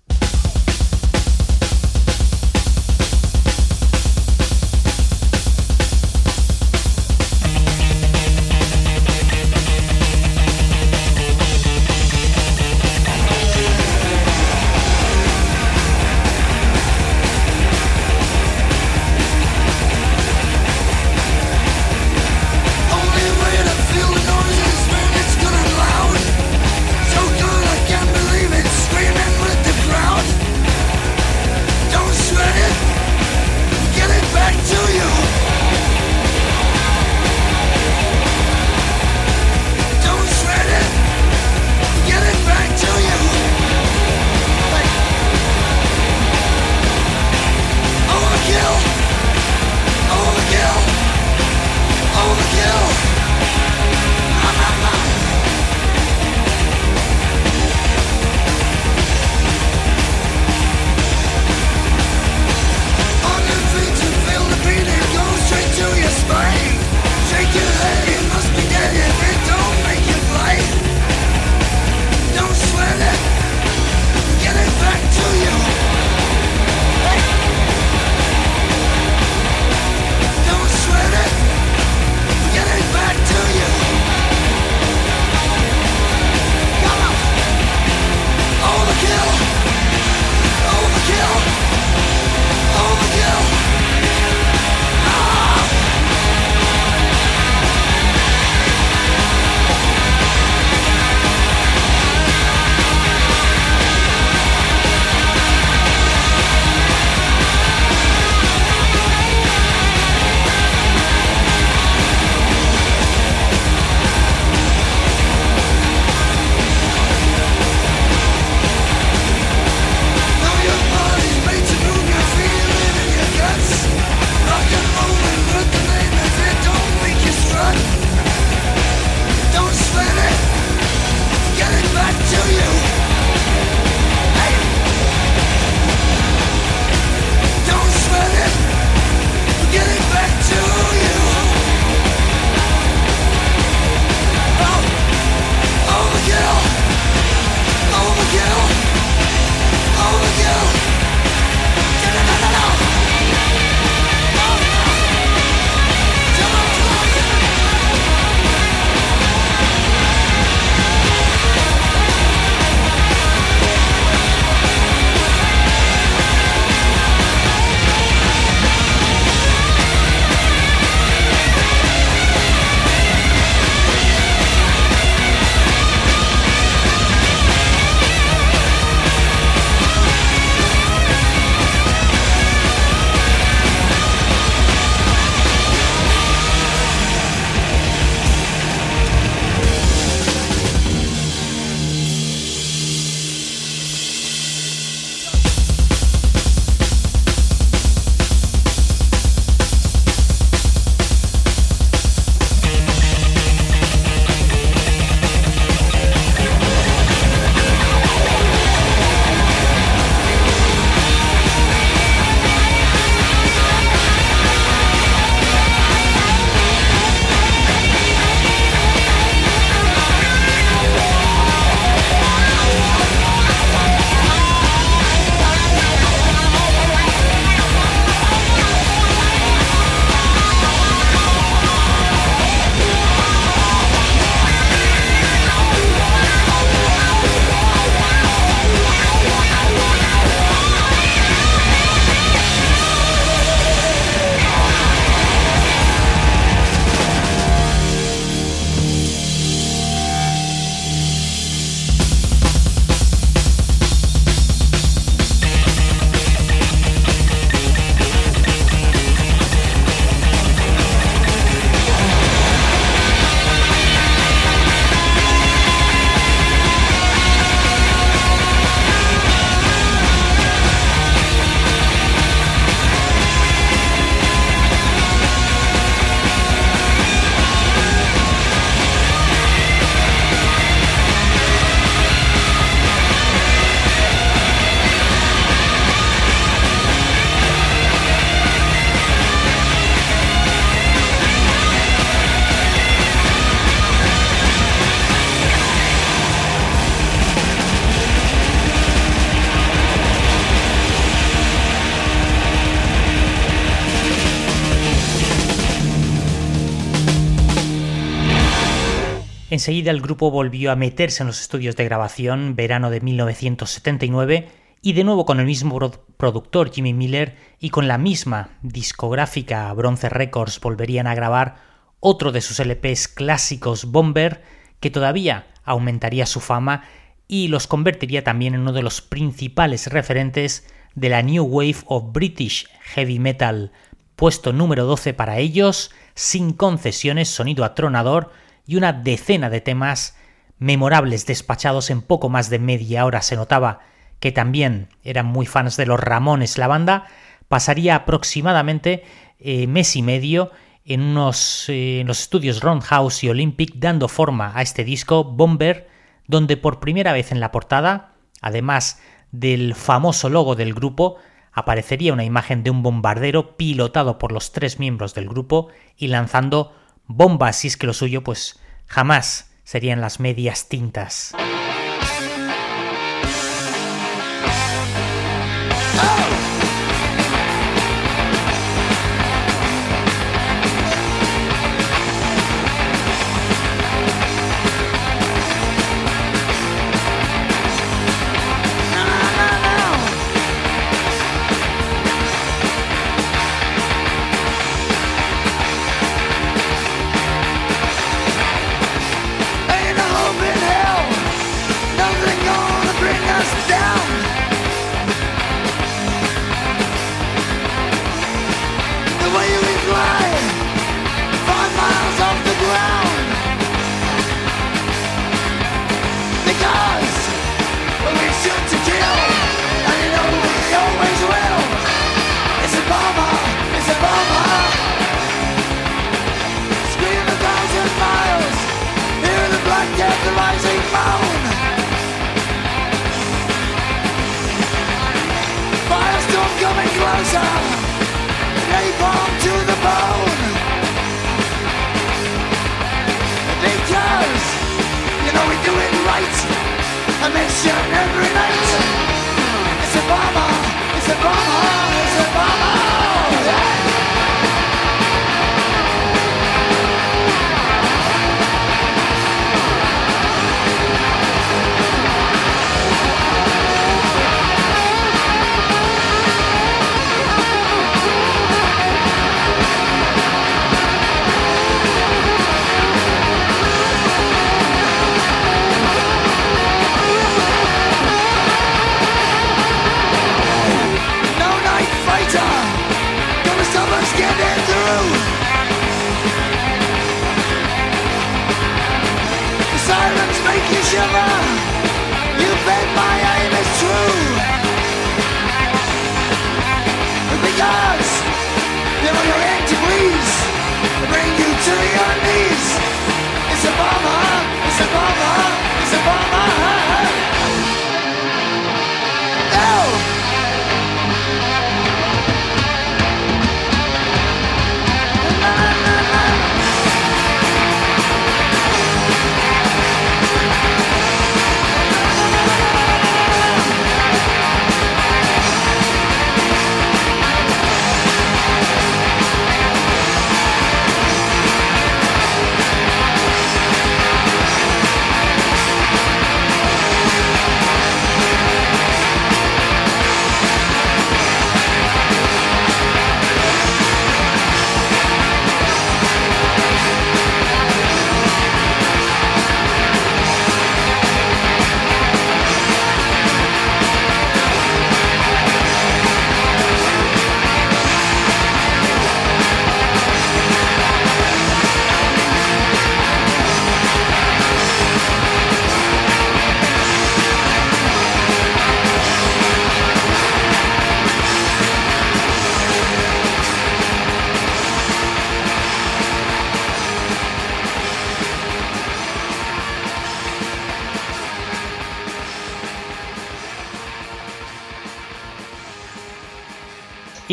Enseguida el grupo volvió a meterse en los estudios de grabación, verano de 1979, y de nuevo con el mismo productor Jimmy Miller y con la misma discográfica Bronze Records volverían a grabar otro de sus LPs clásicos Bomber, que todavía aumentaría su fama y los convertiría también en uno de los principales referentes de la New Wave of British Heavy Metal, puesto número 12 para ellos, sin concesiones, sonido atronador y una decena de temas memorables despachados en poco más de media hora. Se notaba que también eran muy fans de los Ramones. La banda pasaría aproximadamente eh, mes y medio en, unos, eh, en los estudios Roundhouse y Olympic dando forma a este disco Bomber, donde por primera vez en la portada, además del famoso logo del grupo, aparecería una imagen de un bombardero pilotado por los tres miembros del grupo y lanzando bombas, si es que lo suyo pues jamás serían las medias tintas. Are we doing right? I mention every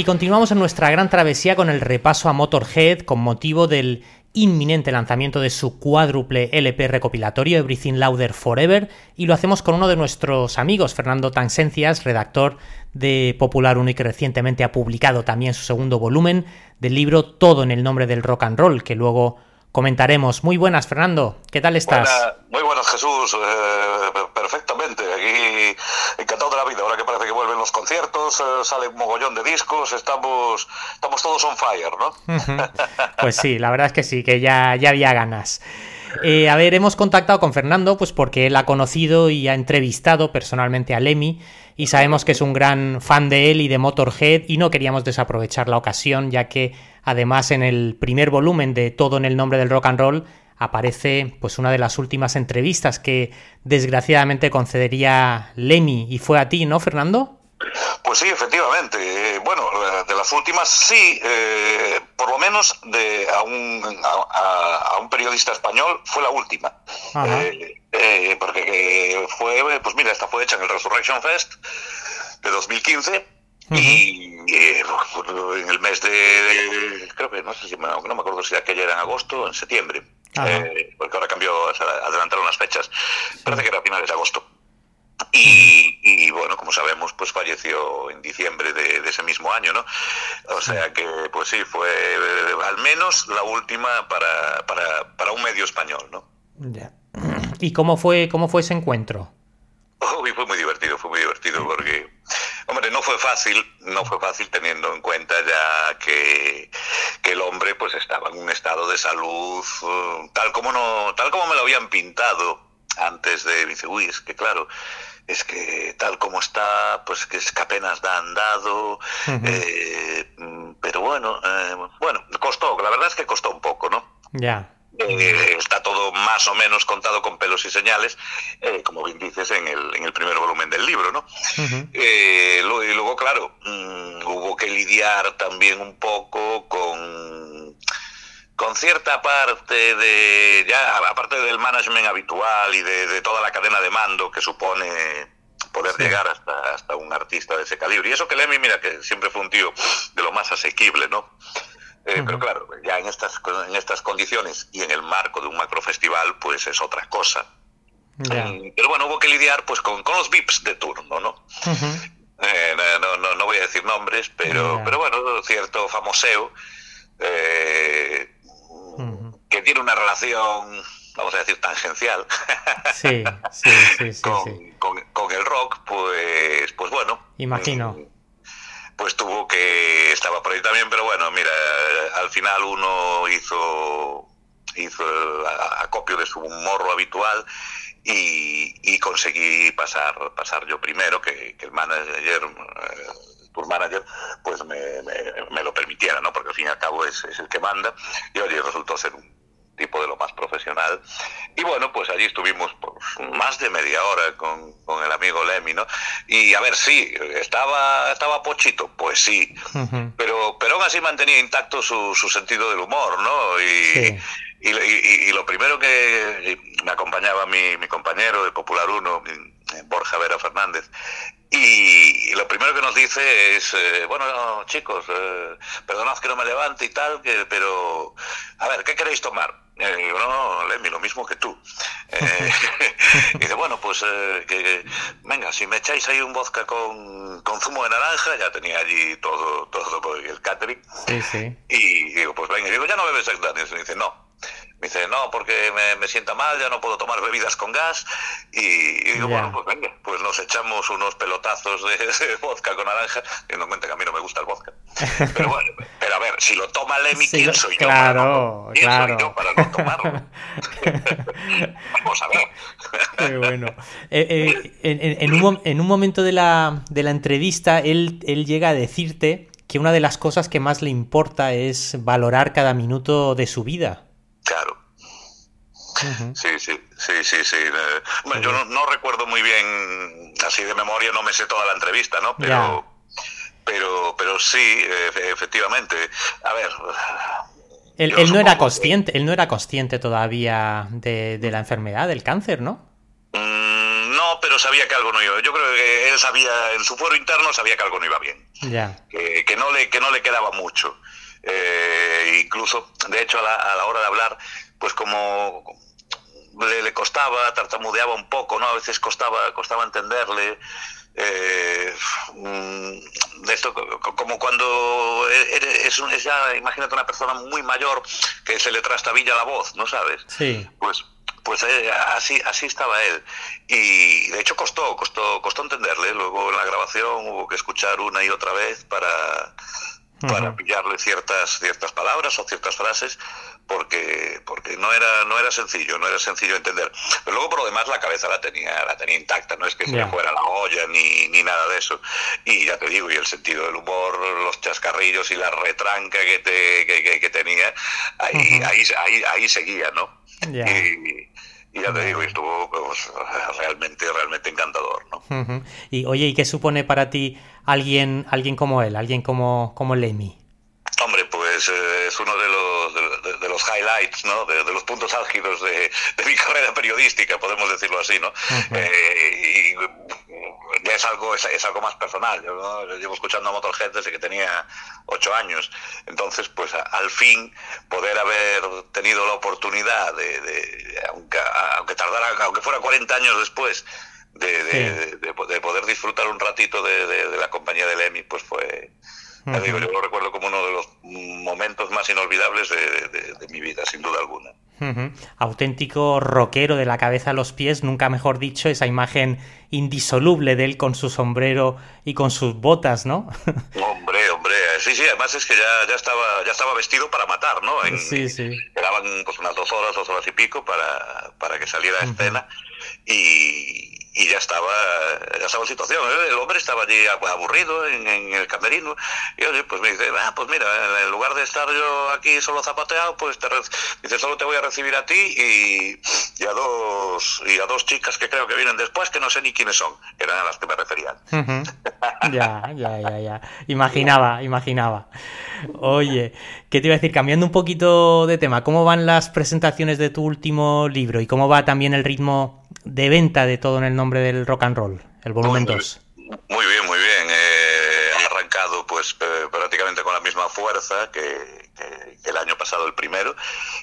Y continuamos en nuestra gran travesía con el repaso a Motorhead con motivo del inminente lanzamiento de su cuádruple LP recopilatorio Everything Louder Forever y lo hacemos con uno de nuestros amigos, Fernando Tansencias, redactor de Popular Uno y que recientemente ha publicado también su segundo volumen del libro Todo en el nombre del rock and roll, que luego comentaremos. Muy buenas, Fernando. ¿Qué tal estás? Buena- muy buenas, Jesús. Eh, perfectamente. Aquí encantado de la vida. Ahora que parece que vuelven los conciertos, eh, sale un mogollón de discos, estamos, estamos todos on fire, ¿no? Pues sí, la verdad es que sí, que ya, ya había ganas. Eh, a ver, hemos contactado con Fernando, pues porque él ha conocido y ha entrevistado personalmente a Lemmy y sabemos que es un gran fan de él y de Motorhead y no queríamos desaprovechar la ocasión, ya que además en el primer volumen de Todo en el nombre del rock and roll aparece pues una de las últimas entrevistas que desgraciadamente concedería Lemmy y fue a ti, ¿no, Fernando? Pues sí, efectivamente. Eh, bueno, de las últimas sí, eh, por lo menos de a un, a, un periodista español fue la última. Eh, eh, porque fue, pues mira, esta fue hecha en el Resurrection Fest de 2015. Y eh, en el mes de, de- creo que no sé si me, no me acuerdo si aquella era en agosto o en septiembre. Eh, porque ahora cambió, o sea, adelantaron las fechas. Parece que era a finales de agosto. Y, y, bueno, como sabemos, pues falleció en diciembre de, de ese mismo año, ¿no? O sea que, pues sí, fue al menos la última para, para, para un medio español, ¿no? Ya. ¿Y cómo fue, cómo fue ese encuentro? Uy, fue muy divertido, fue muy divertido porque, hombre, no fue fácil, no fue fácil teniendo en cuenta ya que, que el hombre pues estaba en un estado de salud eh, tal como no, tal como me lo habían pintado antes de dice, uy, es que claro, es que tal como está, pues que es que apenas da andado, eh, mm, pero bueno, eh, bueno, costó, la verdad es que costó un poco, ¿no? Ya. Eh, está todo más o menos contado con pelos y señales, eh, como bien dices en el, en el primer volumen del libro, ¿no? Eh, lo- y luego, claro, mm, hubo que lidiar también un poco con, con cierta parte de, ya aparte del management habitual y de, de toda la cadena de mando que supone poder Sí. llegar hasta, hasta un artista de ese calibre. Y eso que Lemmy, mira, que siempre fue un tío de lo más asequible, ¿no? Eh, Pero claro, ya en estas, en estas condiciones y en el marco de un macrofestival, pues es otra cosa. Mm, Pero bueno, hubo que lidiar pues con, con los VIPs de turno, ¿no? Ujú. Eh, no, no, no, no voy a decir nombres, pero, pero bueno, cierto famoseo eh, Ujú. que tiene una relación, vamos a decir, tangencial Sí, sí, sí, con, con- con el rock, pues, pues bueno. Imagino. Pues tuvo que, estaba por ahí también, pero bueno, mira, al final uno hizo, hizo el acopio de su morro habitual y, conseguí pasar, pasar yo primero, que, el manager, eh, tour manager, pues me, me- me lo permitiera, ¿no? Porque al fin y al cabo es, es el que manda. Y oye, resultó ser un tipo de lo más profesional. Y bueno, pues allí estuvimos pues, más de media hora con, con el amigo Lemmy, ¿no? Y a ver, sí, estaba, estaba pochito, pues sí, pero, pero aún así mantenía intacto su, su sentido del humor, ¿no? Y, Sí. y, y- y lo primero que me acompañaba mi, mi compañero de Popular 1, Borja Vera Fernández, y lo primero que nos dice es, eh, bueno, chicos, eh, perdonad que no me levante y tal, que, pero, a ver, ¿qué queréis tomar? Eh, digo, no, no, Lemmy, lo mismo que tú. Eh, y dice, bueno, pues, eh, que, venga, si me echáis ahí un vodka con, con zumo de naranja, ya tenía allí todo, todo el catering. Sí, sí. Y digo, pues venga, y digo, ya no bebes Daniels. Y dice, no. Me dice, no, porque me, me sienta mal, ya no puedo tomar bebidas con gas. Y, y digo, bueno, pues venga, pues nos echamos unos pelotazos de, de vodka con naranja. Y nos cuenta que a mí no me gusta el vodka. Pero bueno, pero a ver, si lo toma Lemmy, Sí, ¿quién soy yo? claro, para no, ¿quién claro. soy yo para no tomarlo? Vamos a ver. Qué bueno. Eh, eh, en, en- en un, en un momento de la, de la entrevista, él, él llega a decirte que una de las cosas que más le importa es valorar cada minuto de su vida. Claro. Sí, sí, sí, sí, sí. Eh, bueno, yo no, no recuerdo muy bien, así de memoria, no me sé toda la entrevista, ¿no? Pero, pero, pero sí, eh, efectivamente. A ver. Él, él no era consciente, él no era consciente todavía de, de la enfermedad, del cáncer, ¿no? Mm, no, pero sabía que algo no iba. Yo creo que él sabía, en su fuero interno sabía que algo no iba bien. Ya. que, que no le que no le quedaba mucho Eh, incluso de hecho a la, a la hora de hablar pues como le, le costaba tartamudeaba un poco no a veces costaba costaba entenderle eh, de esto, co- co- como cuando eres, es, un- es ya, imagínate una persona muy mayor que se le trastabilla la voz, ¿no sabes? Sí. Pues, pues eh, así, así estaba él. Y de hecho costó, costó, costó entenderle. Luego en la grabación hubo que escuchar una y otra vez para, para pillarle ciertas, ciertas palabras o ciertas frases, porque, porque no era, no era sencillo, no era sencillo entender. Pero luego por lo demás la cabeza la tenía, la tenía intacta, no es que se le fuera la olla ni, ni nada de eso. Y ya te digo, y el sentido del humor, los chascarrillos y la retranca que, te, que, que- que tenía, ahí, ahí, ahí, ahí seguía, ¿no? Y, y ya te digo, estuvo pues, realmente, realmente encantador, ¿no? Y oye, ¿y qué supone para ti alguien, alguien como él, alguien como, como Lemmy? Hombre, pues eh, es uno de los, de, de los highlights, ¿no? De, de los puntos álgidos de, mi carrera periodística, podemos decirlo así, ¿no? Eh, y ya es algo, es, es algo más personal. Yo ¿no? Llevo escuchando a Motorhead desde que tenía ocho años. Entonces, pues a- al fin poder haber tenido la oportunidad de, de- aunque, aunque tardara, aunque fuera 40 años después, de, de- Sí. de- de po- de poder disfrutar un ratito de, la compañía de Lemmy, pues fue, ya digo, yo lo recuerdo como uno de los momentos más inolvidables de, mi vida, sin duda alguna. Ujú. Auténtico rockero de la cabeza a los pies, nunca mejor dicho, esa imagen indisoluble de él con su sombrero y con sus botas, ¿no? Hombre, hombre, sí, sí, además es que ya, ya estaba ya estaba vestido para matar, ¿no? En- Sí, sí. Quedaban pues unas dos horas, dos horas y pico para, para que saliera a escena y, y ya estaba ya estaba en situación. ¿eh? El hombre estaba allí aburrido en, en el camerino y oye, pues me dice, ah, pues mira, en lugar de estar yo aquí solo zapateado, pues te dice, solo te voy a recibir a ti y, y a dos y a dos chicas que creo que vienen después que no sé ni quiénes son, eran a las que me referían. Ya, ya, ya, ya. Imaginaba, imaginaba. Oye, ¿qué te iba a decir? Cambiando un poquito de tema, ¿cómo van las presentaciones de tu último libro y cómo va también el ritmo de venta de todo en el nombre del rock and roll, el volumen Muy 2? Muy bien, muy bien. Eh, ha arrancado pues eh, prácticamente con la misma fuerza que, que- que el año pasado el primero.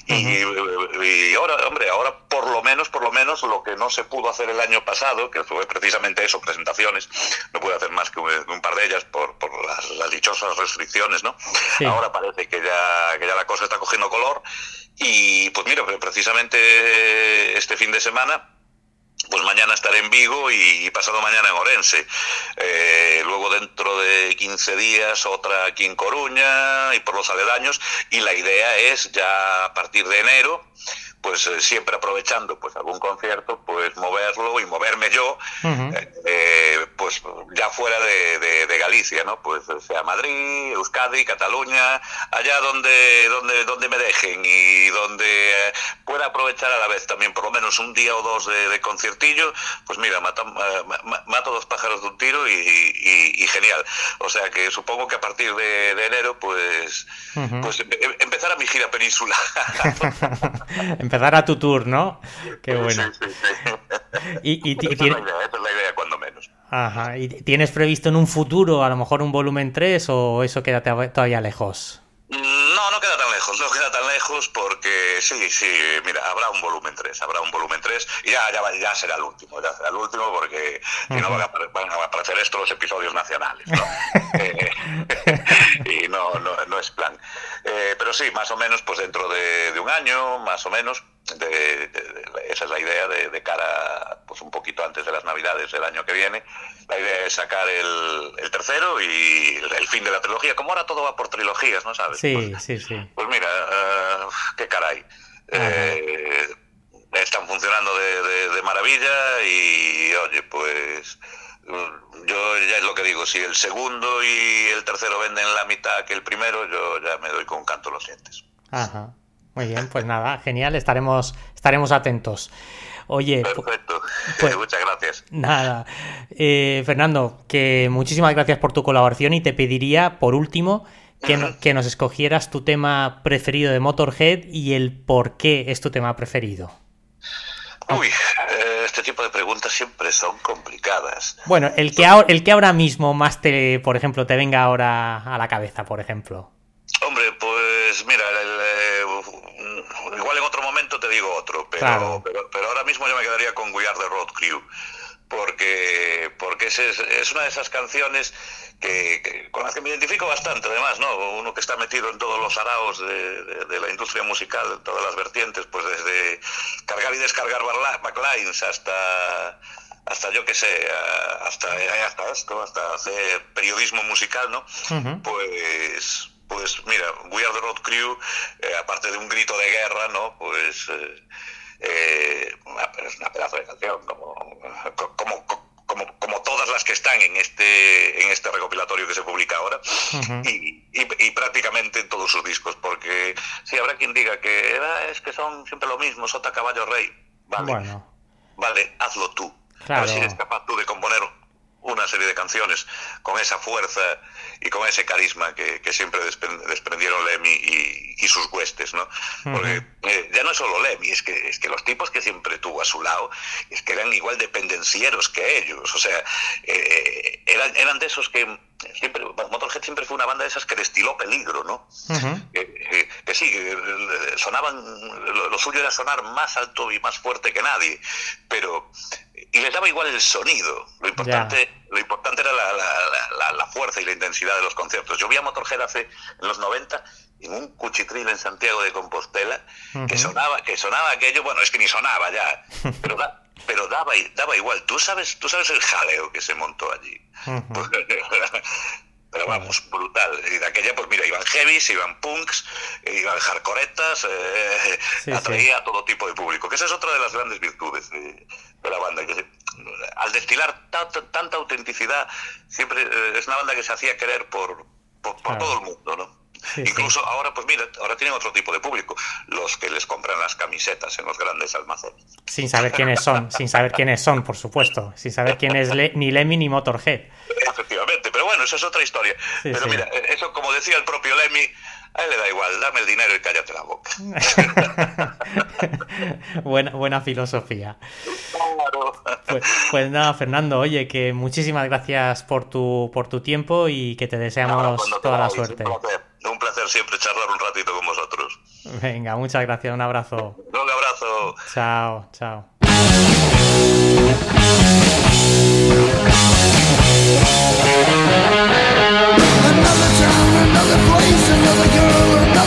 Y, y ahora, hombre, ahora por lo menos, por lo menos lo que no se pudo hacer el año pasado, que fue precisamente eso, presentaciones, no pude hacer más que un, un par de ellas por, por las, las dichosas restricciones, ¿no? Sí. Ahora parece que ya, que ya la cosa está cogiendo color. Y pues mira, precisamente este fin de semana pues mañana estaré en Vigo y pasado mañana en Orense. Eh, luego dentro de 15 días otra aquí en Coruña y por los aledaños. Y la idea es ya a partir de enero, pues eh, siempre aprovechando pues algún concierto, pues moverlo y moverme yo, eh, eh, pues ya fuera de, de- de Galicia, ¿no? Pues sea Madrid, Euskadi, Cataluña, allá donde, donde, donde me dejen y donde eh, pueda aprovechar a la vez también por lo menos un día o dos de, de conciertillo, pues mira, mata- eh, ma- ma- mato dos pájaros de un tiro y, y- y genial. O sea que supongo que a partir de, enero, pues, Ujú. pues em- em- empezar a mi gira peninsular. Empezar a tu tour, ¿no? Qué bueno. Sí, sí, sí. Y, y Esa es la idea, esa es la idea cuando menos. Ajá. ¿Y tienes previsto en un futuro a lo mejor un volumen 3 o eso queda todavía lejos? No, no queda tan lejos, no queda tan lejos porque sí, sí, mira, habrá un volumen 3, habrá un volumen 3 y ya, ya, va- ya será el último, ya será el último porque si no van a, van a aparecer estos los episodios nacionales, ¿no? Eh, y no, no, no es plan. Eh, pero sí, más o menos, pues dentro de, de un año, más o menos, de- esa es la idea de, de cara, pues un poquito antes de las navidades del año que viene. La idea es sacar el, el tercero y el, el fin de la trilogía. Como ahora todo va por trilogías, ¿no sabes? Sí, Pues- sí, sí. pues mira, eh, qué caray. Eh, están funcionando de, de- de maravilla y, oye, pues yo ya es lo que digo, si el segundo y el tercero venden la mitad que el primero, yo ya me doy con canto los dientes. Ajá. Muy bien, pues nada, genial, estaremos, estaremos atentos. Oye, Perfecto, pues- muchas gracias. nada. Eh, Fernando, que muchísimas gracias por tu colaboración y te pediría, por último, que, no- que nos escogieras tu tema preferido de Motorhead y el por qué es tu tema preferido. Uy, eh, este tipo de preguntas siempre son complicadas. Bueno, el que, ahora, el que ahora mismo más te, por ejemplo, te venga ahora a la cabeza, por ejemplo. Hombre, pues mira, el, eh, igual en otro momento te digo otro, pero, Claro. pero, pero ahora mismo yo me quedaría con We Are the Road Crew. porque porque es- es una de esas canciones que, que- con las que me identifico bastante, además, ¿no? Uno que está metido en todos los araos de, de- de la industria musical, en todas las vertientes, pues desde cargar y descargar backlines hasta hasta yo que sé, hasta, hasta esto, hasta hacer periodismo musical, ¿no? Pues, pues mira, We Are the Road Crew, eh, aparte de un grito de guerra, ¿no? Pues eh, eh, una- es una pedazo de canción, como, como, como, como todas las que están en este, en este recopilatorio que se publica ahora, y, y- y prácticamente en todos sus discos, porque sí, habrá quien diga que "Ah, es que son siempre lo mismo, Sota Caballo Rey. Vale, Bueno, vale, hazlo tú. A Claro. ver si eres capaz tú de componer una serie de canciones con esa fuerza y con ese carisma que, que siempre despre- desprendieron Lemmy y, y sus huestes, ¿no? Porque eh, ya no es solo Lemmy, es que, es que los tipos que siempre tuvo a su lado, es que eran igual de pendencieros que ellos, o sea, eh, eran, eran de esos que siempre, Motorhead siempre fue una banda de esas que destiló peligro, ¿no? Ujú. que, que- que sí, eh, sonaban, lo, lo suyo era sonar más alto y más fuerte que nadie, pero y les daba igual el sonido. Lo importante, lo importante era la, la- la- la- la fuerza y la intensidad de los conciertos. Yo vi a Motorhead hace en los 90 en un cuchitril en Santiago de Compostela que sonaba, que sonaba aquello, bueno, es que ni sonaba ya, pero da- pero daba, daba igual. Tú sabes, tú sabes el jaleo que se montó allí. Pero vamos, brutal. Y de aquella, pues mira, iban heavies, iban punks, iban hardcoretas, eh, Sí, atraía a todo tipo de público. Que esa es otra de las grandes virtudes de, de la banda. Que se- al destilar ta- ta- tanta autenticidad, siempre eh, es una banda que se hacía querer por, por, por Claro. todo el mundo, ¿no? Sí, Incluso ahora, pues mira, ahora tienen otro tipo de público, los que les compran las camisetas en los grandes almacenes. Sin saber quiénes son, sin saber quiénes son, por supuesto. Sin saber quién es Le- ni Lemmy ni Motorhead. Efectivamente, pero bueno, eso es otra historia. Sí, pero mira, eso como decía el propio Lemmy, a él le da igual, dame el dinero y cállate la boca. buena, buena filosofía. Claro. Pues, pues nada, Fernando, oye, que muchísimas gracias por tu, por tu tiempo y que te deseamos toda la suerte. Un placer, un placer siempre charlar un ratito con vosotros. Venga, muchas gracias, un abrazo. Un abrazo. Chao, chao. Another town, another place, another girl, another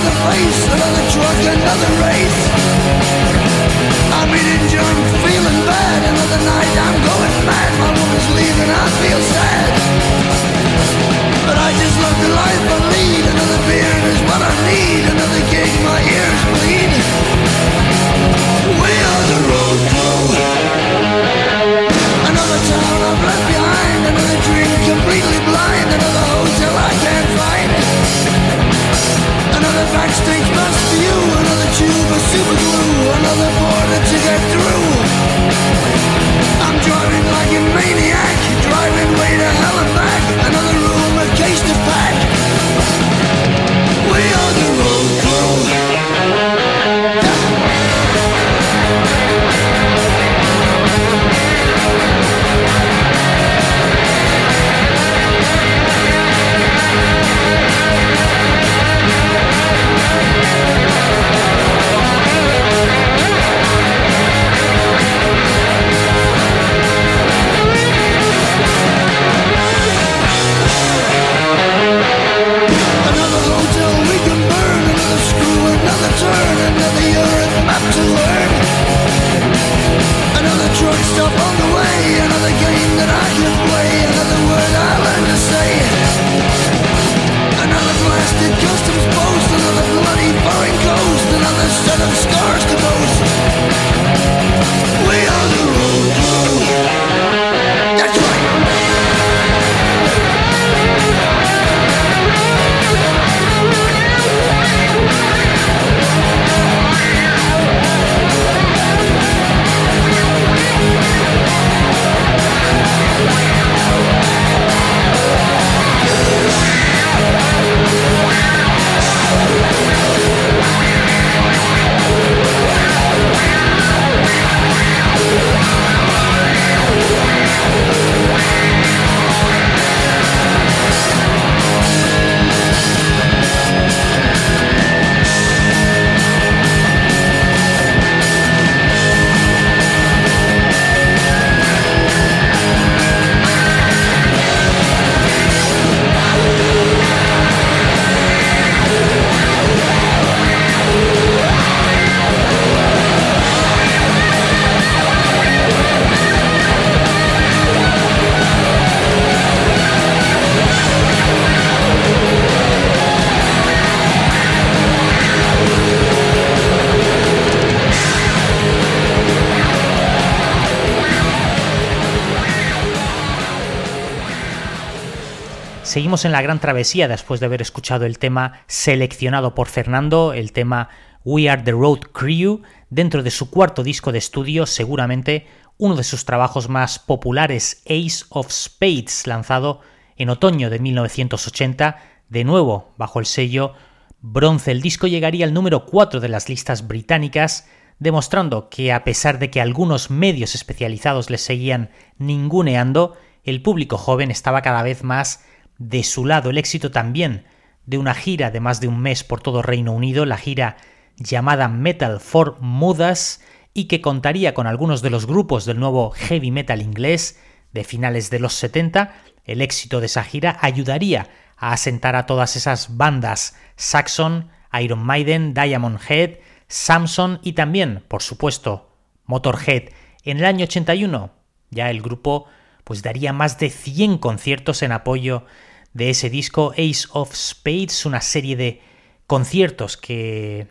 En la gran travesía después de haber escuchado el tema seleccionado por Fernando, el tema We Are the Road Crew, dentro de su cuarto disco de estudio, seguramente uno de sus trabajos más populares, Ace of Spades, lanzado en otoño de 1980, de nuevo bajo el sello bronce. El disco llegaría al número 4 de las listas británicas, demostrando que a pesar de que algunos medios especializados le seguían ninguneando, el público joven estaba cada vez más de su lado. El éxito también de una gira de más de un mes por todo Reino Unido, la gira llamada Metal for Mudas, y que contaría con algunos de los grupos del nuevo heavy metal inglés de finales de los 70, el éxito de esa gira ayudaría a asentar a todas esas bandas Saxon, Iron Maiden, Diamond Head, Samson y también, por supuesto, Motorhead. En el año 81 ya el grupo pues daría más de 100 conciertos en apoyo de ese disco Ace of Spades, una serie de conciertos que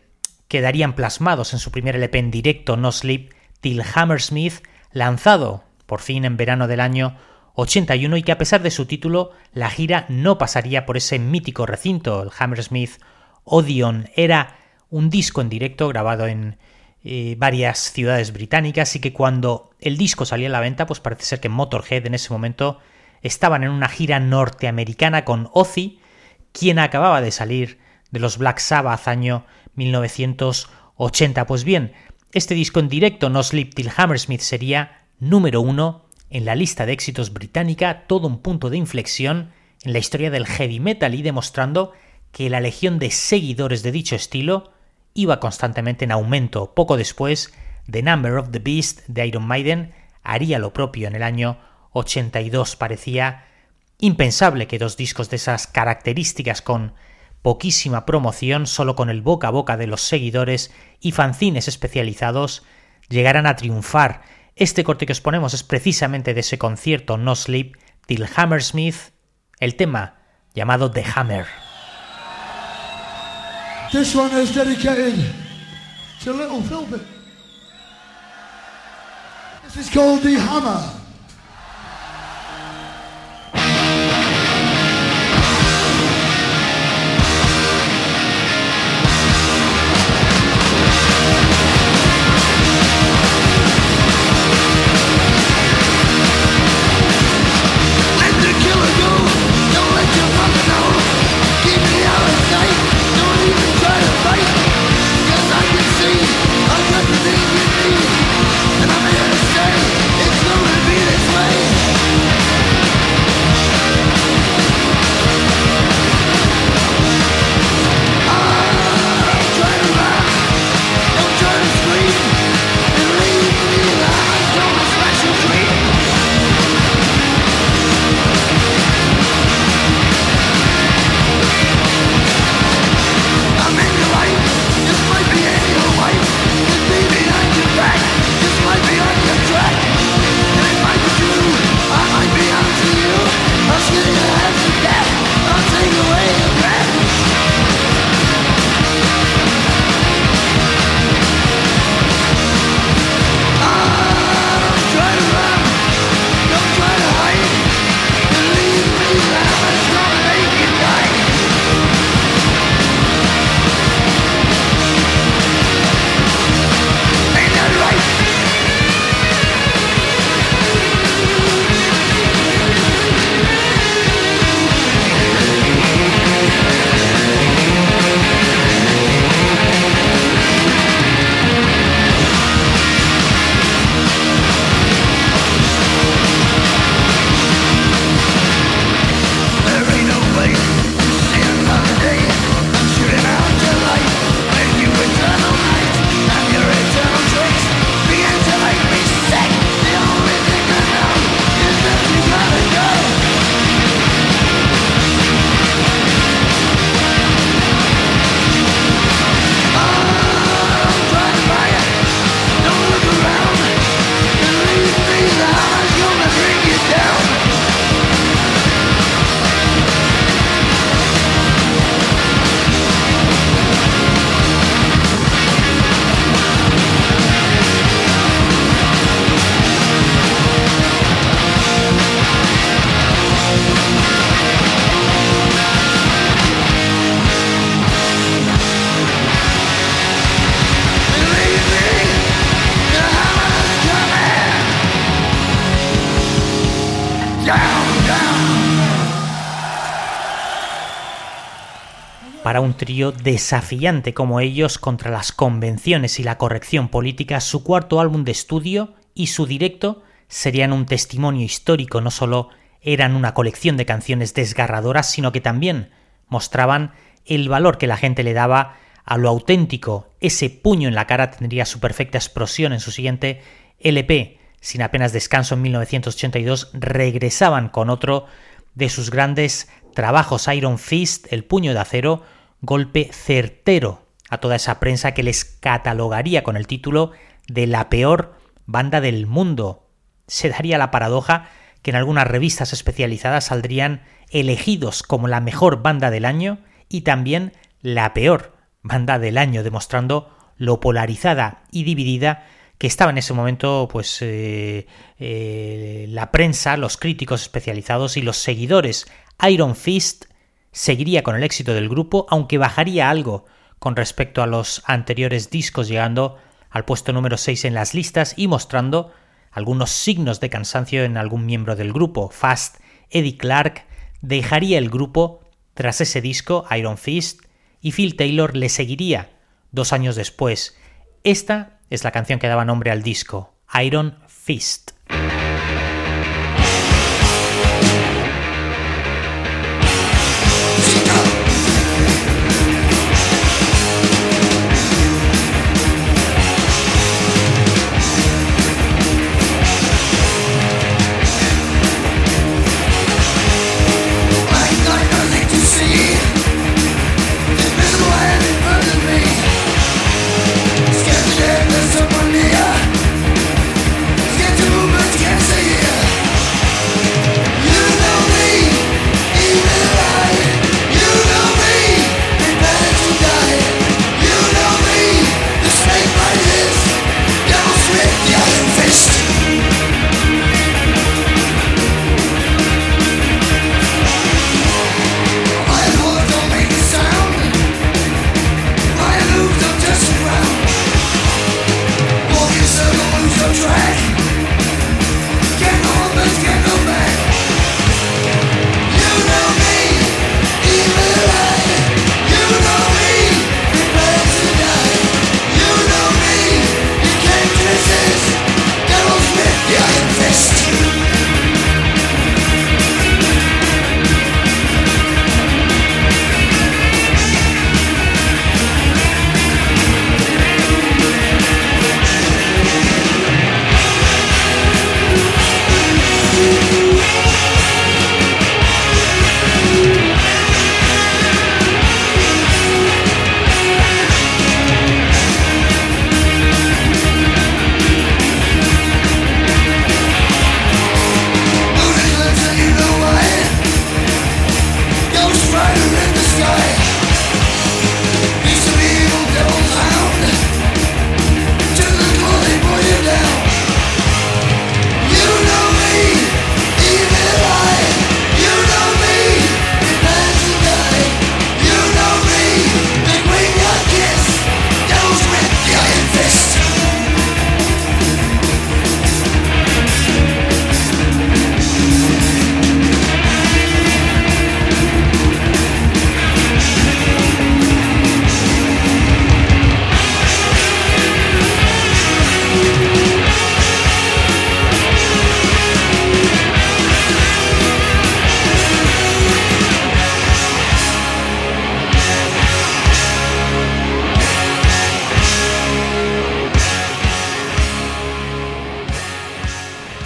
quedarían plasmados en su primer LP en directo No Sleep Till Hammersmith, lanzado por fin en verano del año 81 y que a pesar de su título, la gira no pasaría por ese mítico recinto. El Hammersmith Odeon era un disco en directo grabado en eh, varias ciudades británicas y que cuando el disco salía a la venta, pues parece ser que Motorhead en ese momento estaban en una gira norteamericana con Ozzy, quien acababa de salir de los Black Sabbath año 1980. Pues bien, este disco en directo, No Sleep Till Hammersmith, sería número uno en la lista de éxitos británica, todo un punto de inflexión en la historia del heavy metal y demostrando que la legión de seguidores de dicho estilo iba constantemente en aumento. Poco después, The Number of the Beast de Iron Maiden haría lo propio en el año 82. Parecía impensable que dos discos de esas características con poquísima promoción, solo con el boca a boca de los seguidores y fanzines especializados, llegaran a triunfar este corte que os ponemos es precisamente de ese concierto No Sleep Till Hammersmith, el tema llamado The Hammer. This one is dedicated to Little Philbin. This is called The Hammer. Un trío desafiante como ellos contra las convenciones y la corrección política, su cuarto álbum de estudio y su directo serían un testimonio histórico, no solo eran una colección de canciones desgarradoras, sino que también mostraban el valor que la gente le daba a lo auténtico. Ese puño en la cara tendría su perfecta explosión en su siguiente LP. Sin apenas descanso en 1982 regresaban con otro de sus grandes trabajos Iron Fist, el puño de acero, golpe certero a toda esa prensa que les catalogaría con el título de la peor banda del mundo. Se daría la paradoja que en algunas revistas especializadas saldrían elegidos como la mejor banda del año y también la peor banda del año, demostrando lo polarizada y dividida que estaba en ese momento pues eh, eh, la prensa, los críticos especializados y los seguidores. Iron Fist seguiría con el éxito del grupo, aunque bajaría algo con respecto a los anteriores discos, llegando al puesto número 6 en las listas y mostrando algunos signos de cansancio en algún miembro del grupo. Fast, Eddie Clark, dejaría el grupo tras ese disco, Iron Fist, y Phil Taylor le seguiría dos años después. Esta es la canción que daba nombre al disco, Iron Fist.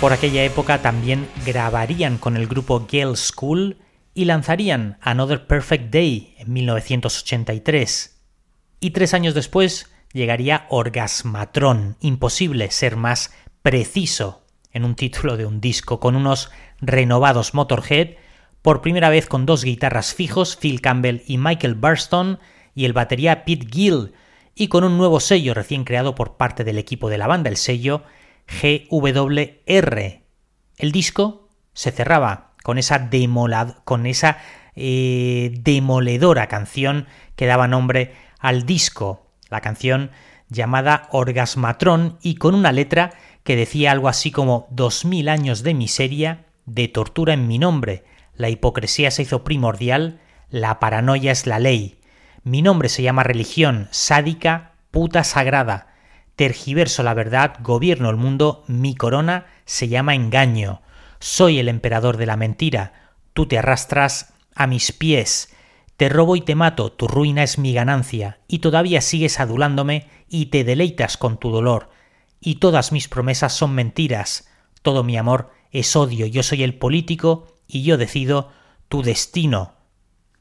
Por aquella época también grabarían con el grupo Gale School y lanzarían Another Perfect Day en 1983. Y tres años después llegaría Orgasmatron, imposible ser más preciso en un título de un disco, con unos renovados Motorhead, por primera vez con dos guitarras fijos, Phil Campbell y Michael Burston, y el batería Pete Gill, y con un nuevo sello recién creado por parte del equipo de la banda, el sello GWR. El disco se cerraba con esa, con esa eh, demoledora canción que daba nombre al disco, la canción llamada Orgasmatron y con una letra que decía algo así como dos mil años de miseria, de tortura en mi nombre, la hipocresía se hizo primordial, la paranoia es la ley. Mi nombre se llama religión, sádica, puta sagrada. Tergiverso la verdad, gobierno el mundo, mi corona se llama engaño. Soy el emperador de la mentira. Tú te arrastras a mis pies. Te robo y te mato, tu ruina es mi ganancia, y todavía sigues adulándome y te deleitas con tu dolor. Y todas mis promesas son mentiras. Todo mi amor es odio. Yo soy el político y yo decido tu destino.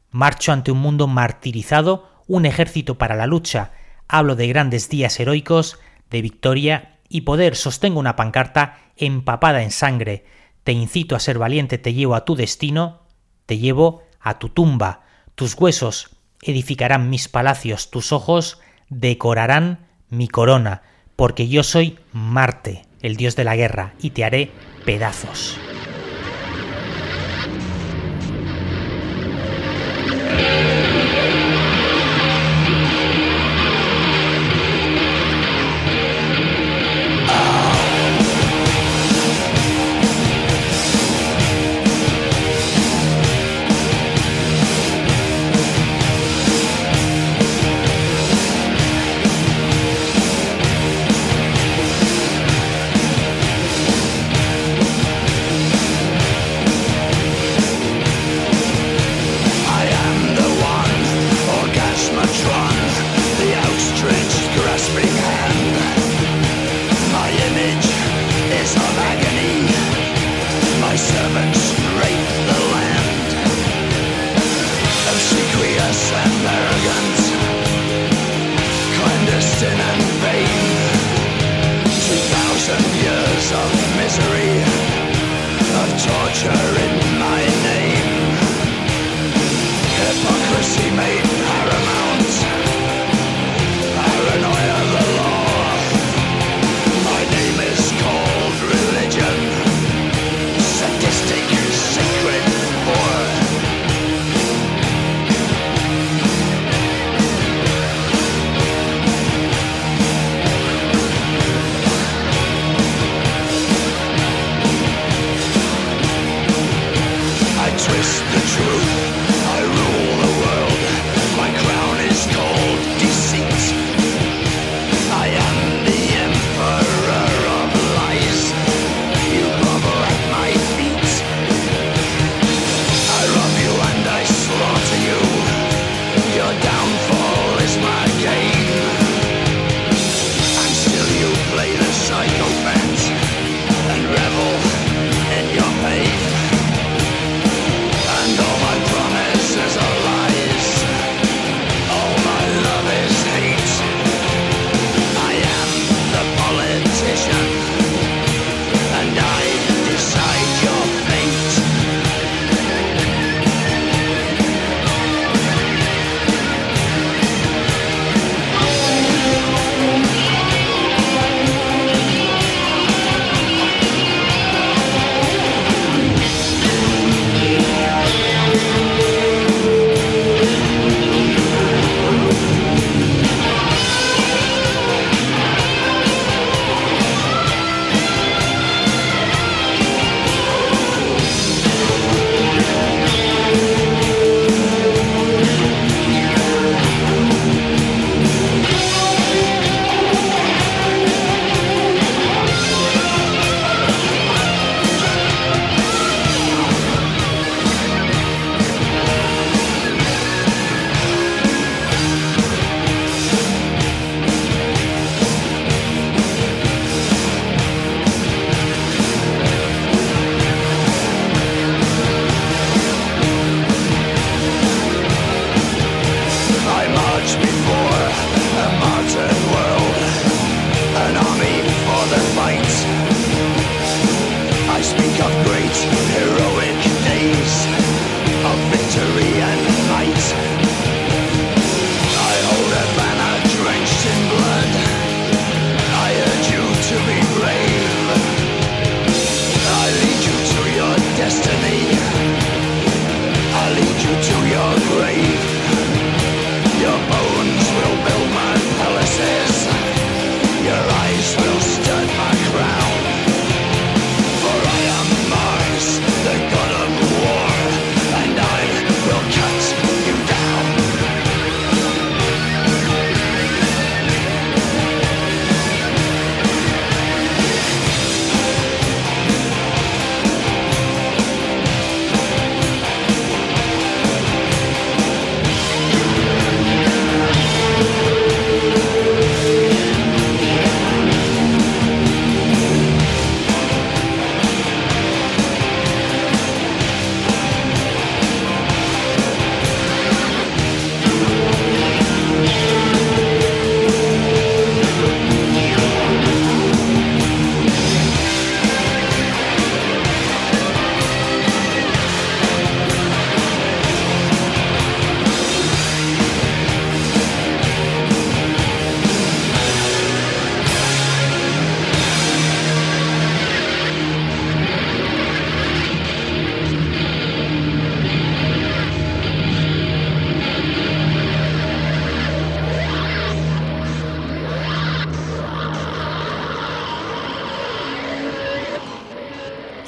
Marcho ante un mundo martirizado, un ejército para la lucha. Hablo de grandes días heroicos, de victoria y poder. Sostengo una pancarta empapada en sangre. Te incito a ser valiente, te llevo a tu destino, te llevo a tu tumba. Tus huesos edificarán mis palacios, tus ojos decorarán mi corona, porque yo soy Marte, el dios de la guerra, y te haré pedazos.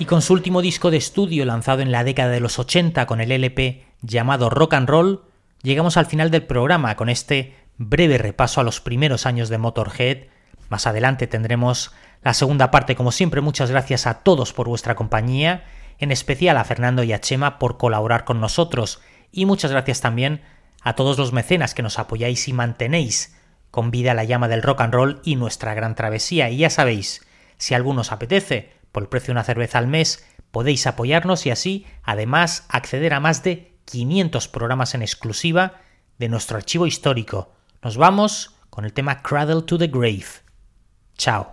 Y con su último disco de estudio lanzado en la década de los 80 con el LP llamado Rock and Roll, llegamos al final del programa con este breve repaso a los primeros años de Motorhead. Más adelante tendremos la segunda parte, como siempre, muchas gracias a todos por vuestra compañía, en especial a Fernando y a Chema por colaborar con nosotros, y muchas gracias también a todos los mecenas que nos apoyáis y mantenéis con vida la llama del rock and roll y nuestra gran travesía. Y ya sabéis, si alguno os apetece, por el precio de una cerveza al mes, podéis apoyarnos y así, además, acceder a más de 500 programas en exclusiva de nuestro archivo histórico. Nos vamos con el tema Cradle to the Grave. Chao.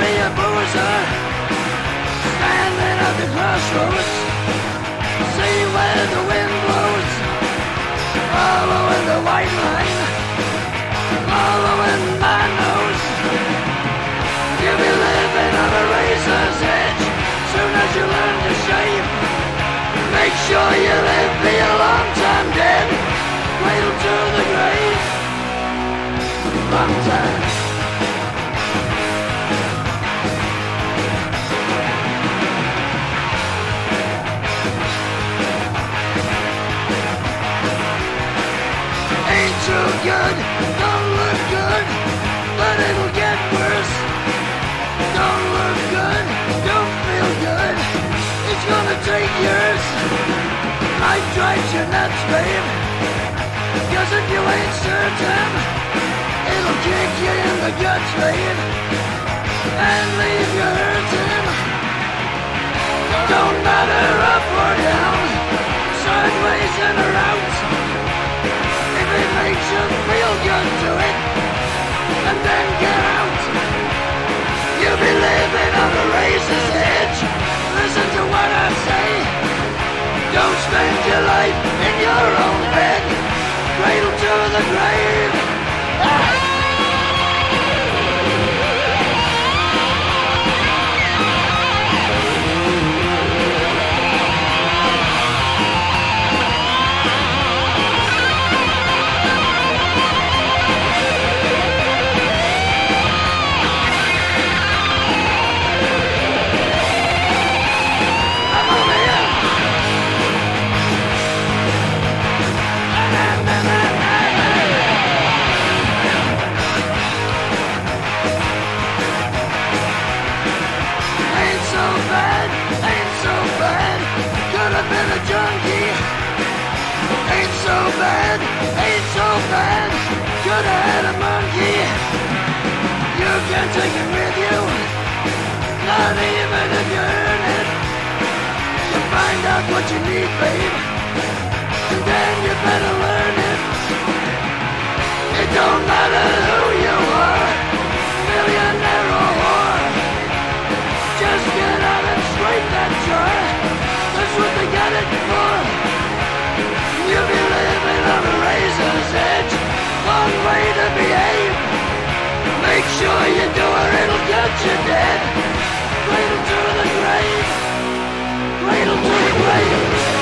Be a boozer. Standing at the crossroads. See where the wind blows. Following the white line. Following my nose. You'll be living on a razor's edge. Soon as you learn to shave. Make sure you live, be a long time dead. Cradle to the grave. Long time. Too good, don't look good, but it'll get worse. Don't look good, don't feel good. It's gonna take years. I drive you nuts, babe. Cause if you ain't certain, it'll kick you in the guts, babe. And leave you hurting. Don't matter up or down, sideways and around. You feel good, do it. And then get out. You'll be living on the razor's edge. Listen to what I say. Don't spend your life in your own bed. Cradle to the grave. Ah! So bad, ain't so bad. Could have had a monkey. You can take it with you, not even if you earn it. You find out what you need, babe, and then you better learn it. It don't matter who you are, millionaire or whore. Just get out and scrape that jar. That's what they got it for. wrong way to behave. Make sure you do or it'll cut you dead. Cradle to the grave. Cradle to the grave.